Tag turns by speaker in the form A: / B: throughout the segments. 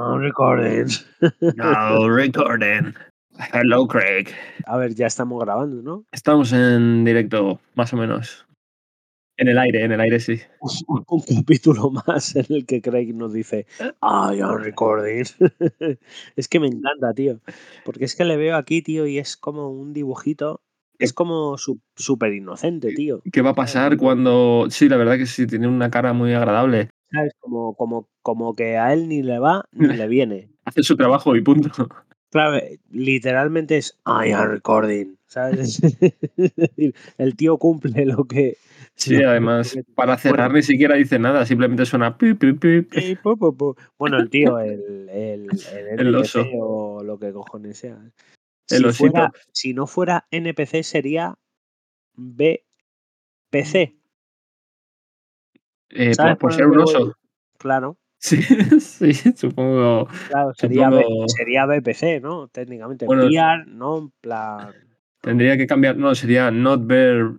A: No recording.
B: No recording. Hello, Craig.
A: A ver, ya estamos grabando, ¿no?
B: Estamos en directo, más o menos. En el aire, en el aire sí.
A: Un, un capítulo más en el que Craig nos dice, I am recording. es que me encanta, tío. Porque es que le veo aquí, tío, y es como un dibujito. Es como su- súper inocente, tío.
B: ¿Qué va a pasar cuando.? Sí, la verdad que sí, tiene una cara muy agradable.
A: ¿Sabes? Como, como, como que a él ni le va ni le viene.
B: Hace su trabajo y punto.
A: Claro, literalmente es I am recording. ¿Sabes? Es decir, el tío cumple lo que.
B: Sí,
A: lo
B: además, para cerrar ni siquiera dice nada, simplemente suena. pi, pi, pi.
A: Bueno, el tío, el, el, el
B: oso.
A: o lo que cojones sea.
B: El
A: Si, si no fuera NPC sería BPC.
B: Eh,
A: ¿Sabes
B: por, ser un oso.
A: Claro,
B: Sí, sí, supongo.
A: claro, sería,
B: Supongo-
A: sería BPC, ¿no? Técnicamente.
B: Bueno,
A: VR, ¿no? En plan.
B: Tendría que cambiar. No, sería not bear.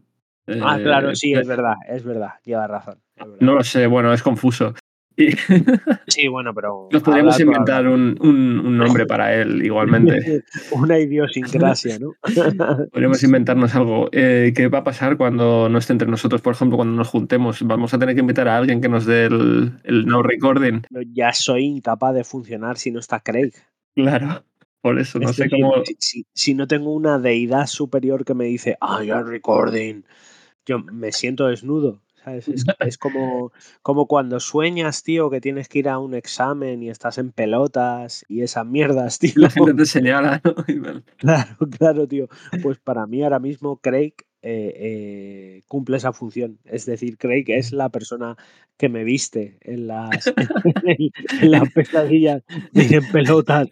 A: Ah, claro,
B: eh,
A: sí, es verdad, es verdad, llevas razón.
B: No lo sé, bueno, es confuso.
A: Sí, bueno, pero.
B: nos podríamos inventar un, un- un nombre para él, igualmente.
A: Una idiosincrasia, ¿no?
B: Podríamos inventarnos algo. Eh, ¿Qué va a pasar cuando no esté entre nosotros? Por ejemplo, cuando nos juntemos, vamos a tener que invitar a alguien que nos dé el, el no recording.
A: Ya soy incapaz de funcionar si no está Craig.
B: Claro, por eso, no
A: Es
B: sé cómo.
A: si, si- si no tengo una deidad superior que me dice, I am recording, yo me siento desnudo. ¿Sabes? Es, es como, como cuando sueñas, tío, que tienes que ir a un examen y estás en pelotas y esas mierdas, tío.
B: La gente te señala, ¿no?
A: Claro, claro, tío. Pues para mí ahora mismo Craig eh, eh, cumple esa función. Es decir, Craig es la persona que me viste en las, en las pesadillas ir en pelotas.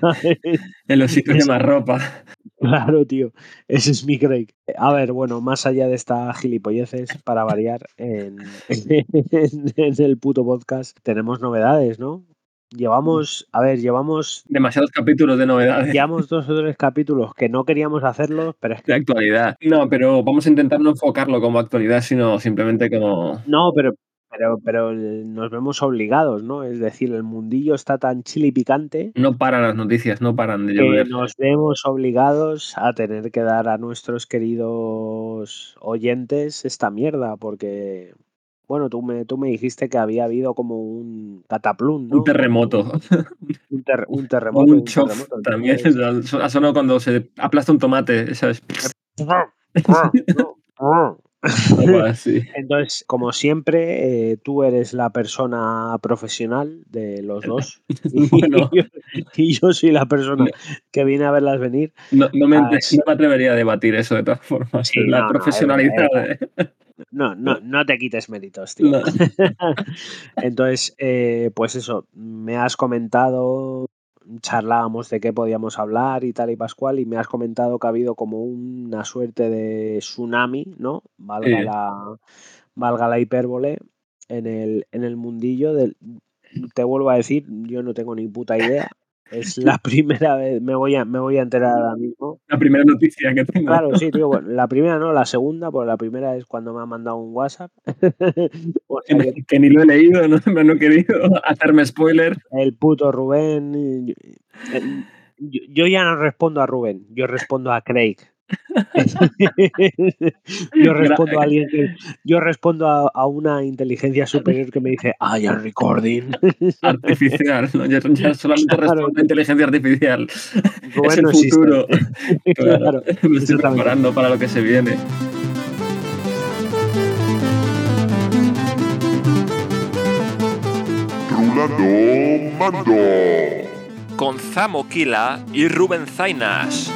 B: En los sitios de más ropa.
A: Claro, tío. Ese es mi Craig. A ver, bueno, más allá de estas gilipolleces, para variar, en, en- en el puto podcast tenemos novedades, ¿no? Llevamos, a ver, llevamos,
B: Demasiados capítulos de novedades.
A: llevamos dos o tres capítulos que no queríamos hacerlos, pero es que
B: De actualidad. No, pero vamos a intentar no enfocarlo como actualidad, sino simplemente como.
A: No, pero, pero, pero eh, nos vemos obligados, ¿no? Es decir, el mundillo está tan chili picante
B: No paran las noticias, no paran de
A: que
B: llover.
A: nos vemos obligados a tener que dar a nuestros queridos oyentes esta mierda, porque, bueno, tú me, tú me dijiste que había habido como un cataplum, ¿no?
B: Un terremoto.
A: Un, ter- un
B: O
A: terremoto.
B: un
A: un
B: chof
A: terremoto.
B: también. Ha sonado cuando se aplasta un tomate, ¿sabes?
A: Entonces, como siempre, eh, tú eres la persona profesional de los dos. Y,
B: Bueno.
A: yo, y yo soy la persona que viene a verlas venir.
B: No, no me,
A: Ah,
B: no me atrevería a debatir eso de todas formas.
A: Sí,
B: la
A: no,
B: profesionalidad.
A: verdad,
B: de-
A: No, no, no te quites méritos, tío.
B: No.
A: Entonces, eh, pues eso, me has comentado, charlábamos de qué podíamos hablar y tal y pascual, y me has comentado que ha habido como una suerte de tsunami, ¿no? Valga, la, valga la hipérbole, en el, en el mundillo del... Te vuelvo a decir, yo no tengo ni puta idea. Es la primera vez, me voy a, me voy a enterar ahora mismo.
B: La primera noticia que tengo.
A: Claro, sí, tío. bueno, la primera no, la segunda, pues la primera es cuando me han mandado un WhatsApp. O
B: Que,
A: sea que
B: que ni lo he leído, no, no he querido hacerme spoiler.
A: el puto Rubén. yo ya no respondo a Rubén, yo respondo a Craig. yo respondo a alguien que, yo respondo a, a una inteligencia superior que me dice I am recording.
B: Artificial, ¿no? ya, ya solamente
A: Claro.
B: responde a inteligencia artificial.
A: Rubén
B: es el futuro. Claro,
A: Claro,
B: me estoy preparando para lo que se viene.
C: Rulando Mando.
D: con Zamo Kila y Rubén Zainas.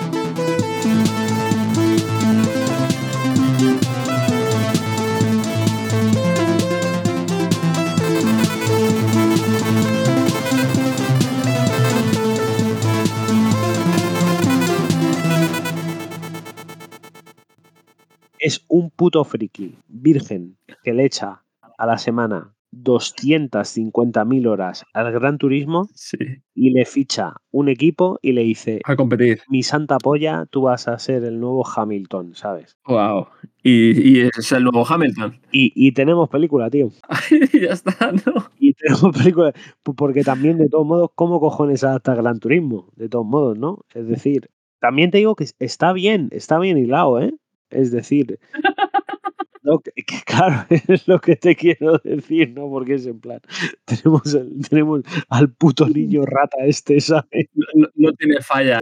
A: Es un puto friki, virgen, que le echa a la semana 250.000 horas al Gran Turismo
B: Sí.
A: y le ficha un equipo y le dice,
B: A competir.
A: mi santa polla, tú vas a ser el nuevo Hamilton, ¿sabes?
B: Wow. Y, es el nuevo Hamilton.
A: Y, y tenemos película, tío.
B: ya está, ¿no?
A: Y tenemos película, porque también, de todos modos, ¿cómo cojones adapta Gran Turismo? De todos modos, ¿no? Es decir, también te digo que está bien, está bien hilado, ¿eh? Es decir, no, que, que claro, es lo que te quiero decir, ¿no? Porque es en plan, tenemos, el- tenemos al puto niño rata este, ¿sabes?
B: No, no- no tiene falla.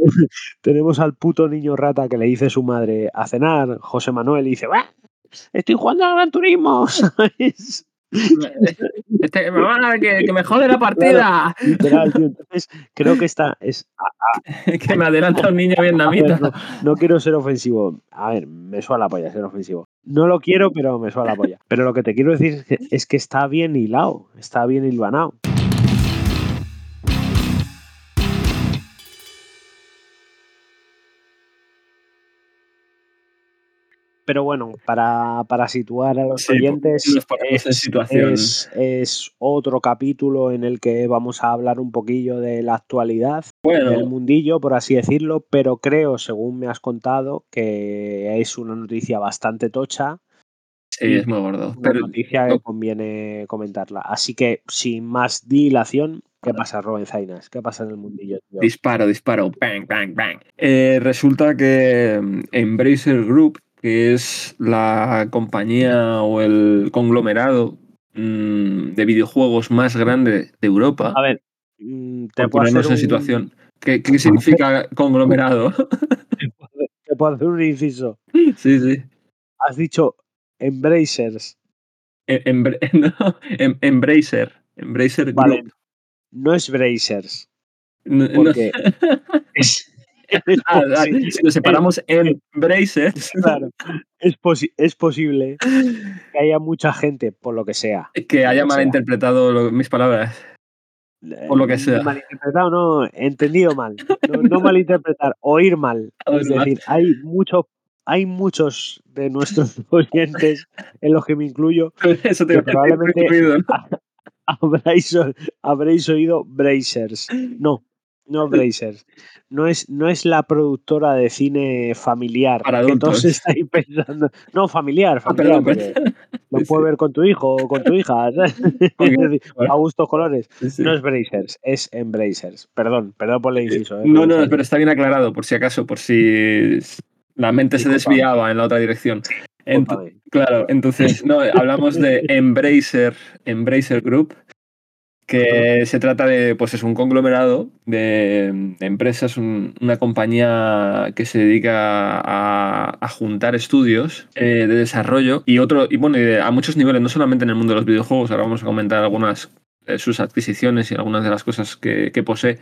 A: Tenemos al puto niño rata que le dice su madre a cenar, José Manuel, y dice, "¡Bah! Estoy jugando al Gran Turismo, ¿sabes?
B: Este, que, que me jode la partida.
A: Literal, tío. Entonces, creo que esta es
B: que me adelanta un niño vietnamita.
A: no, no quiero ser ofensivo. A ver, me suena la polla ser ofensivo. No lo quiero, pero me suena la polla. Pero lo que te quiero decir es que, es que está bien hilado, está bien hilvanado. Pero bueno, para, para situar a los
B: Sí,
A: oyentes, es,
B: situación.
A: es- es otro capítulo en el que vamos a hablar un poquillo de la actualidad del mundillo, por así decirlo, pero creo, según me has contado, que es una noticia bastante tocha,
B: sí, es muy gordo.
A: una
B: Pero
A: noticia
B: no-
A: que conviene comentarla. Así que, sin más dilación, ¿qué pasa, Rubén Zainas? ¿Qué pasa en el mundillo? tío?
B: Disparo, disparo, bang, bang, bang. Eh, resulta que mm, Embracer Group, que es la compañía o el conglomerado mm, de videojuegos más grande de Europa,
A: A ver, mm, te
B: ponernos
A: hacer
B: en
A: un,
B: situación. ¿Qué, qué significa conglomerado?
A: te puedo hacer un inciso.
B: sí, sí.
A: Has dicho Embracers.
B: Em- embra- no, em- Embracer. Embracer Group.
A: Vale, no es Bracers,
B: No- no-
A: porque es, es
B: Ah, si lo separamos en Bracers,
A: claro, es, posi- es posible que haya mucha gente, por lo que sea,
B: que haya malinterpretado lo- mis palabras. Por lo que sea.
A: Eh, Malinterpretado, no, entendido mal. No, no malinterpretar, oír mal. Es
B: mal.
A: decir, hay muchos, hay muchos de nuestros oyentes, en los que me incluyo,
B: Eso te
A: Que probablemente-
B: incluido, ¿no?
A: habréis, o- habréis oído Brazers. No, no Brazers. No es, no es la productora de cine familiar
B: Para
A: que todos estáis pensando. No, familiar,
B: Ah,
A: familiar,
B: perdón, perdón.
A: lo puedes
B: sí.
A: ver con tu hijo o con tu hija. a gustos colores.
B: Sí, sí.
A: No es Brazers, es Embracers. Perdón, perdón por el inciso. eh,
B: No,
A: Rubén
B: no, pero está bien aclarado, por si acaso, por si la mente se desviaba en la otra dirección. Ent- claro, entonces, no, hablamos de Embracer, Embracer Group, que se trata de, pues es un conglomerado de, de empresas, un- una compañía que se dedica a, a juntar estudios eh, de desarrollo y otro, y bueno, a muchos niveles, no solamente en el mundo de los videojuegos, ahora vamos a comentar algunas de sus adquisiciones y algunas de las cosas que, que posee.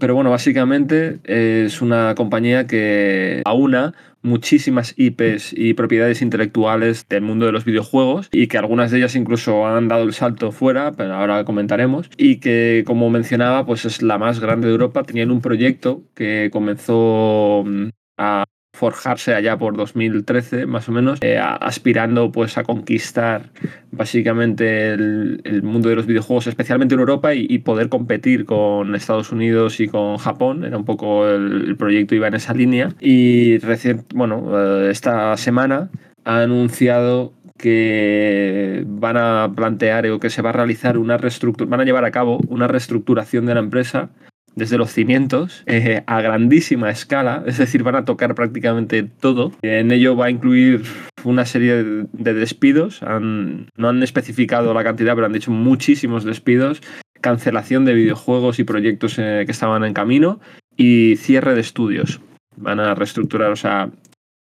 B: Pero bueno, básicamente es una compañía que aúna muchísimas IPs y propiedades intelectuales del mundo de los videojuegos y que algunas de ellas incluso han dado el salto fuera, pero ahora comentaremos, y que como mencionaba, pues es la más grande de Europa. Tenían un proyecto que comenzó mm, a forjarse allá por 2013 más o menos, eh, aspirando pues a conquistar básicamente el, mundo de los videojuegos, especialmente en Europa, y, poder competir con Estados Unidos y con Japón. Era un poco el, el proyecto iba en esa línea. Y recién, bueno, eh, esta semana ha anunciado que van a plantear o que se va a realizar una reestructuración, van a llevar a cabo una reestructuración de la empresa desde los cimientos eh, a grandísima escala, es decir, van a tocar prácticamente todo. En ello va a incluir una serie de, de despidos, han- no han especificado la cantidad, pero han dicho muchísimos despidos, cancelación de videojuegos y proyectos eh, que estaban en camino y cierre de estudios. Van a reestructurar, o sea,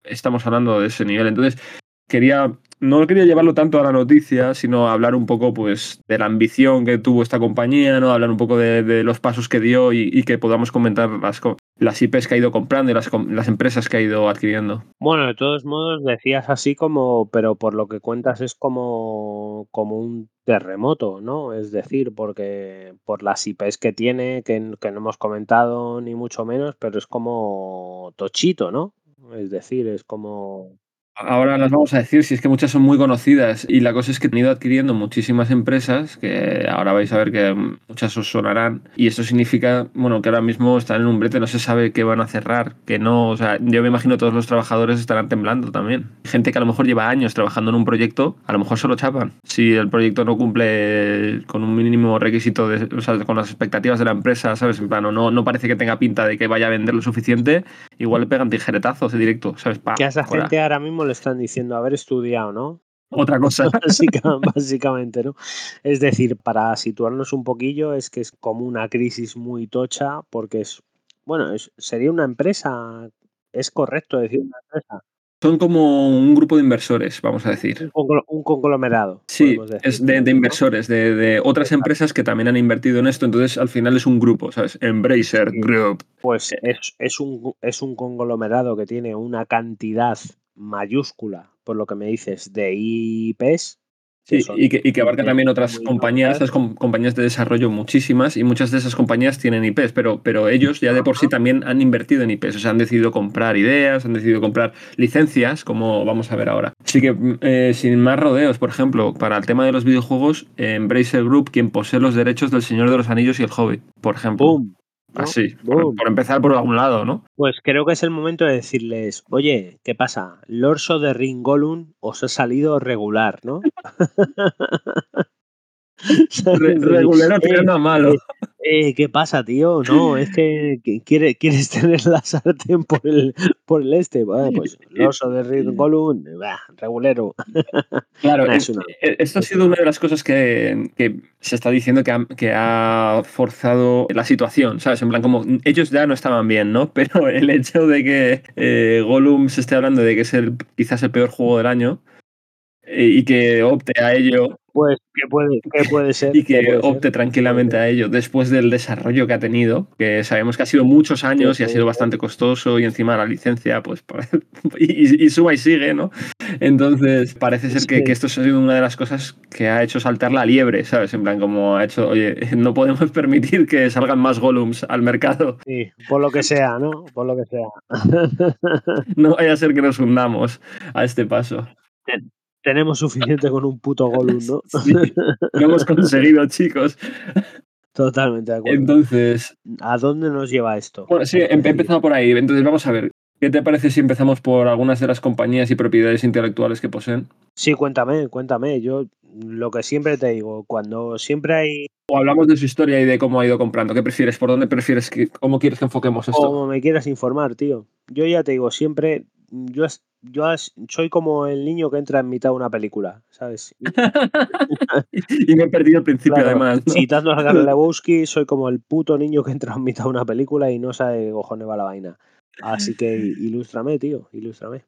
B: estamos hablando de ese nivel. Entonces, quería no quería llevarlo tanto a la noticia, sino hablar un poco pues de la ambición que tuvo esta compañía, ¿no? Hablar un poco de, los pasos que dio y, y, que podamos comentar las, las IPs que ha ido comprando y las, las, empresas que ha ido adquiriendo.
A: Bueno, de todos modos decías así como, pero por lo que cuentas es como, como un terremoto, ¿no? Es decir, porque por las IPs que tiene, que, que no hemos comentado ni mucho menos, pero es como tochito, ¿no? Es decir, es como...
B: Ahora las vamos a decir, si es que muchas son muy conocidas y la cosa es que han ido adquiriendo muchísimas empresas que ahora vais a ver que muchas os sonarán y eso significa, bueno, que ahora mismo están en un brete, no se sabe qué van a cerrar, que no, o sea, yo me imagino todos los trabajadores estarán temblando también. Gente que a lo mejor lleva años trabajando en un proyecto, a lo mejor se lo chapan. Si el proyecto no cumple con un mínimo requisito, de, o sea, con las expectativas de la empresa, ¿sabes? En plan, no, no parece que tenga pinta de que vaya a vender lo suficiente, igual le pegan tijeretazos de directo, ¿sabes? Pa,
A: Que a esa
B: fuera.
A: gente ahora mismo le están diciendo haber estudiado, ¿no?
B: Otra cosa.
A: Básica- básicamente, ¿no? Es decir, para situarnos un poquillo, es que es como una crisis muy tocha, porque es, bueno, es- sería una empresa, es correcto decir una empresa,
B: Son como un grupo de inversores, vamos a decir.
A: un conglomerado.
B: Sí,
A: decir,
B: es de, de
A: ¿no?
B: inversores, de, de otras empresas que también han invertido en esto, entonces al final es un grupo, ¿sabes? Embracer
A: Sí.
B: Group.
A: Pues
B: Eh.
A: es, es, un, es un conglomerado que tiene una cantidad mayúscula, por lo que me dices, de IPs.
B: Sí, y que, y que abarca también otras compañías, esas com- compañías de desarrollo muchísimas, y muchas de esas compañías tienen IPs, pero, pero ellos ya de por sí también han invertido en IPs, o sea, han decidido comprar ideas, han decidido comprar licencias, como vamos a ver ahora. Así que, mm, eh, sin más rodeos, por ejemplo, para el tema de los videojuegos, Embracer Group, quien posee los derechos del Señor de los Anillos y el Hobbit, por ejemplo.
A: ¡Boom! ¿No?
B: Así, por, empezar por algún lado, ¿no?
A: Pues creo que es el momento de decirles, oye, ¿qué pasa? Lorso de Ring Gollum os ha salido regular, ¿no?
B: Regulero
A: eh,
B: tirando a malo.
A: Eh, ¿Qué pasa, tío? No, es que que quiere, quieres tener la sartén por el, por el este. Bueno, pues Lorso de Ring Gollum, bah, regulero.
B: Claro, eh,
A: es una-
B: eh, esto ha sido una de las cosas que, que se está diciendo que ha, que ha forzado la situación, ¿sabes? En plan, como ellos ya no estaban bien, ¿no? Pero el hecho de que eh, Gollum se esté hablando de que es el, quizás el peor juego del año eh, y que opte a ello
A: Pues, ¿qué puede, qué puede ser?
B: y
A: ¿Qué
B: que
A: ser?
B: opte tranquilamente a ello después del desarrollo que ha tenido, que sabemos que ha sido muchos años y ha sido bastante costoso y encima la licencia, pues, y, y suma y sigue, ¿no? Entonces, parece ser que, que esto ha sido una de las cosas que ha hecho saltar la liebre, ¿sabes? En plan, como ha hecho, oye, no podemos permitir que salgan más Gollums al mercado,
A: Sí, por lo que sea, ¿no? Por lo que sea.
B: no vaya a ser que nos hundamos a este paso.
A: Tenemos suficiente con un puto Gollum, ¿no?
B: Sí, lo hemos conseguido, chicos.
A: Totalmente de acuerdo.
B: Entonces,
A: ¿A dónde nos lleva esto?
B: Bueno, sí, he empezado por ahí. Entonces vamos a ver. ¿Qué te parece si empezamos por algunas de las compañías y propiedades intelectuales que poseen?
A: Sí, cuéntame, cuéntame. Yo lo que siempre te digo, cuando siempre hay,
B: O hablamos de su historia y de cómo ha ido comprando. ¿Qué prefieres? ¿Por dónde prefieres que, cómo quieres que enfoquemos esto?
A: como me quieras informar, tío. Yo ya te digo, siempre, yo, yo soy como el niño que entra en mitad de una película, ¿sabes? Y-
B: me he perdido el principio
A: claro,
B: además. ¿no?
A: Citando a Gary Lebowski, soy como el puto niño que entra en mitad de una película y no sabe qué cojones va la vaina. Así que ilústrame, tío, ilústrame.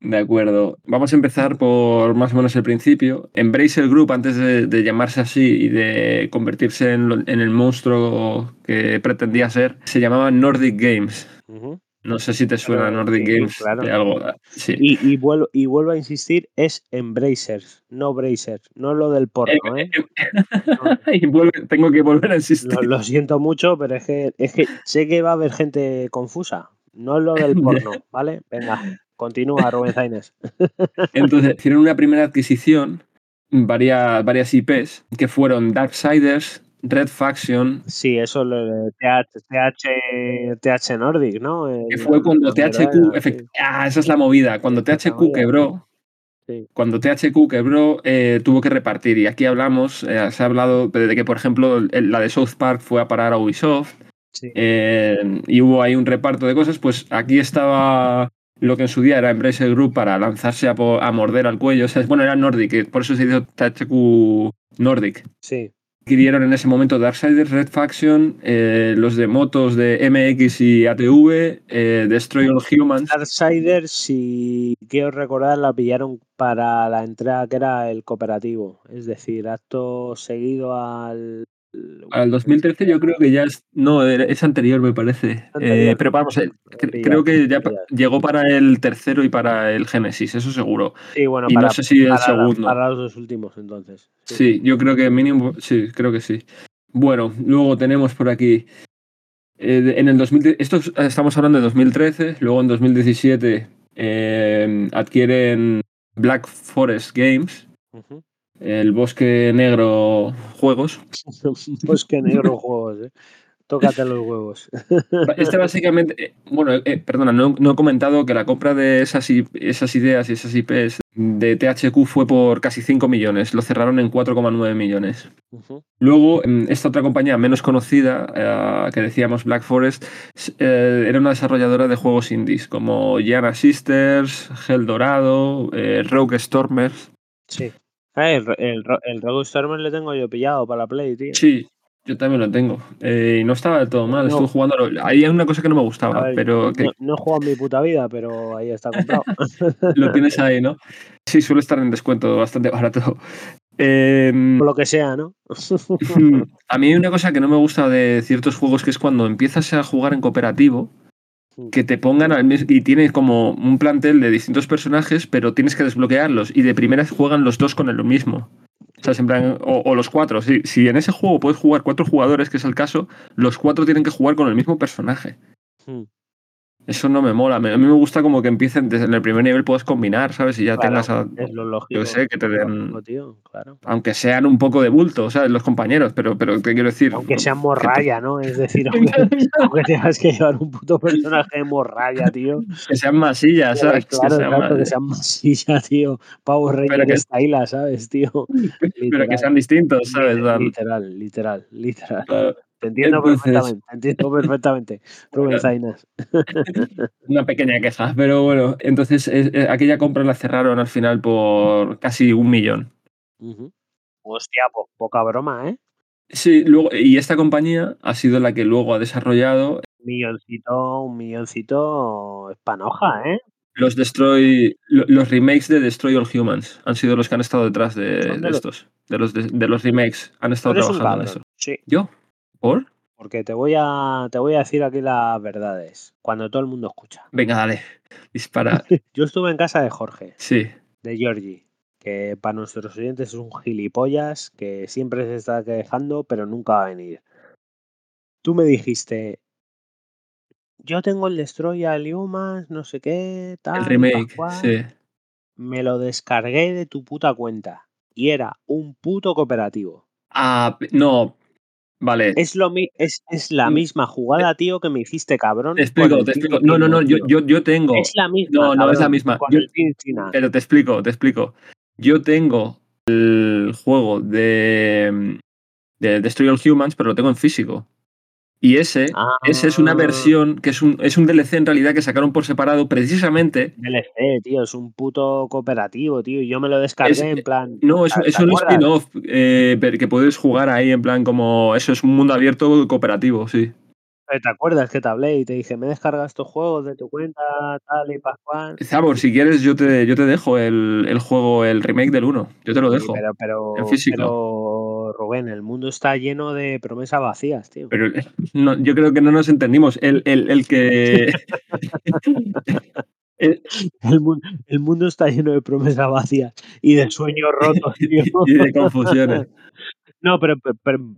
B: De acuerdo. Vamos a empezar por más o menos el principio. Embracer Group, antes de, de llamarse así y de convertirse en, lo- en el monstruo que pretendía ser, se llamaba Nordic Games.
A: Ujú.
B: No sé si te suena
A: Claro,
B: Nordic
A: sí,
B: Games
A: claro.
B: de algo. Sí.
A: Y, y, vuelvo, y vuelvo a insistir, es Embracers, no Bracers, no lo del porno, ¿eh?
B: y vuelve- tengo que volver a insistir.
A: Lo, lo siento mucho, pero es que, es que sé que va a haber gente confusa. No es lo del porno, ¿vale? Venga, continúa, Rubén Zaines.
B: Entonces, hicieron una primera adquisición, varias, varias IPs, que fueron Darksiders, Red Faction,
A: Sí, eso de TH, TH, TH Nordic, ¿no?
B: que fue cuando THQ, efect- ah, esa es la movida, cuando
A: es
B: THQ quebró,
A: Sí.
B: cuando THQ quebró, eh, tuvo que repartir. Y aquí hablamos, eh, se ha hablado de que, por ejemplo, la de South Park fue a parar a Ubisoft,
A: Sí.
B: eh, y hubo ahí un reparto de cosas, pues aquí estaba lo que en su día era Embracer Group para lanzarse a, a morder al cuello. O sea, bueno, era Nordic, por eso se hizo THQ Nordic.
A: sí.
B: Adquirieron en ese momento Darksiders, Red Faction, eh, los de motos de MX y ATV, eh, Destroy All Humans.
A: Darksiders, si quiero recordar, la pillaron para la entrada que era el cooperativo. Es decir, acto seguido al.
B: Al 2013 yo creo que ya es... No, es anterior me parece.
A: Anterior.
B: Eh, pero vamos, eh, cre- creo que ya pa- llegó para el tercero y para el Genesis, eso seguro.
A: Sí, bueno,
B: Y no
A: para,
B: sé si el segundo.
A: para los dos últimos, entonces.
B: Sí, yo creo que mínimo, sí, creo que sí. Bueno, luego tenemos por aquí, eh, en el 2000, esto es- estamos hablando de 2013, luego en 2017 eh, adquieren Black Forest Games,
A: Ujú.
B: El Bosque Negro Juegos.
A: Pues que negro juegos, ¿eh? Tócate los huevos.
B: Este básicamente, eh, bueno, eh, perdona, no, no he comentado que la compra de esas, ideas y esas IPs de THQ fue por casi 5 millones, lo cerraron en 4,9 millones.
A: Ujú.
B: Luego, em, esta otra compañía menos conocida, eh, que decíamos Black Forest, eh, era una desarrolladora de juegos indies, como Gianna Sisters, Hell Dorado, eh, Rogue Stormers.
A: Sí. Ah, el, el, el Rogue Stormer le tengo yo pillado para la Play, tío.
B: Sí, yo también lo tengo. Eh, y no estaba del todo mal,
A: No.
B: estuve jugando. Ahí hay una cosa que no me gustaba,
A: ver,
B: pero que
A: no, no he jugado en mi puta vida, pero ahí está comprado.
B: lo tienes ahí, ¿no? Sí, suele estar en descuento bastante barato. Em,
A: Por lo que sea, ¿no?
B: a mí hay una cosa que no me gusta de ciertos juegos que es cuando empiezas a jugar en cooperativo, que te pongan al mismo y tienes como un plantel de distintos personajes, pero tienes que desbloquearlos y de primeras juegan los dos con el mismo. O, sea, en plan, o, los cuatro. Si, si en ese juego puedes jugar cuatro jugadores, que es el caso, los cuatro tienen que jugar con el mismo personaje.
A: Hmm.
B: Eso no me mola. A mí me gusta como que empiecen desde el primer nivel puedas combinar, ¿sabes? Y ya
A: Claro,
B: tengas a-
A: Es lo lógico.
B: yo sé que te den-
A: lógico, tío, claro.
B: aunque sean un poco de bulto, ¿sabes? Los compañeros, pero, pero te quiero decir.
A: Aunque sean
B: que
A: morralla, ¿no? Es decir, aunque, aunque tengas que llevar un puto personaje de morralla, tío.
B: que sean masillas, ¿sabes? Que
A: Claro,
B: sean
A: exacto, que sean masilla, tío. Power Ranger
B: que-
A: Styla, ¿sabes, tío?
B: pero que sean distintos, ¿sabes?
A: Literal, literal, literal.
B: Claro.
A: Te entiendo
B: Entonces-
A: perfectamente, te entiendo perfectamente. Rubén. Zainas.
B: Una pequeña queja, pero bueno, entonces eh, eh, aquella compra la cerraron al final por casi un millón.
A: Ujú. Hostia, po- poca broma, ¿eh?
B: Sí, luego, y esta compañía ha sido la que luego ha desarrollado
A: Un milloncito, un milloncito es panoja, ¿eh?
B: los Destroy, lo- los remakes de Destroy All Humans. Han sido los que han estado detrás de, estos, de los, de, de los remakes. Han estado trabajando en eso.
A: Sí,
B: ¿Yo? ¿Por?
A: porque te voy a te voy a decir aquí las verdades, cuando todo el mundo escucha.
B: Venga, dale, dispara.
A: Yo estuve en casa de Jorge,
B: Sí,
A: de Georgie, que para nuestros oyentes es un gilipollas que siempre se está quejando, pero nunca va a venir. Tú me dijiste, yo tengo el Destroy Humans, no sé qué, tal.
B: el remake,
A: pascual".
B: sí.
A: Me lo descargué de tu puta cuenta y era un puto cooperativo.
B: Ah, no, vale.
A: Es, lo mi- es, es la
B: Mm,
A: misma jugada, tío, que me hiciste, cabrón.
B: Te explico, te explico. No, no, no, yo, yo, yo tengo.
A: Es la misma.
B: No, no es la misma. Yo-. Pero te explico, te explico. Yo tengo el juego de, de Destroy All Humans, pero lo tengo en físico. Y ese, ese es una
A: Ah.
B: versión que es un, es un DLC en realidad que sacaron por separado precisamente.
A: DLC, tío, es un puto cooperativo, tío. Y yo me lo descargué
B: Es-
A: en plan.
B: No, es,
A: ¿te
B: es un spin-off eh, que puedes jugar ahí en plan como. Eso es un mundo abierto cooperativo, sí.
A: Pero ¿Te acuerdas que te hablé y te dije, me descargas estos juegos de tu cuenta, tal y pascual?
B: Zabor, si quieres, yo te, yo te dejo el, el juego, el remake del 1. Yo te lo
A: Sí,
B: dejo.
A: pero, pero,
B: en físico.
A: pero, Rubén, el mundo está lleno de promesas vacías, tío.
B: Pero no, yo creo que no nos entendimos. El, el, el que. el-
A: El, mu- el mundo está lleno de promesas vacías y de sueños rotos, tío.
B: y de confusiones.
A: No, pero,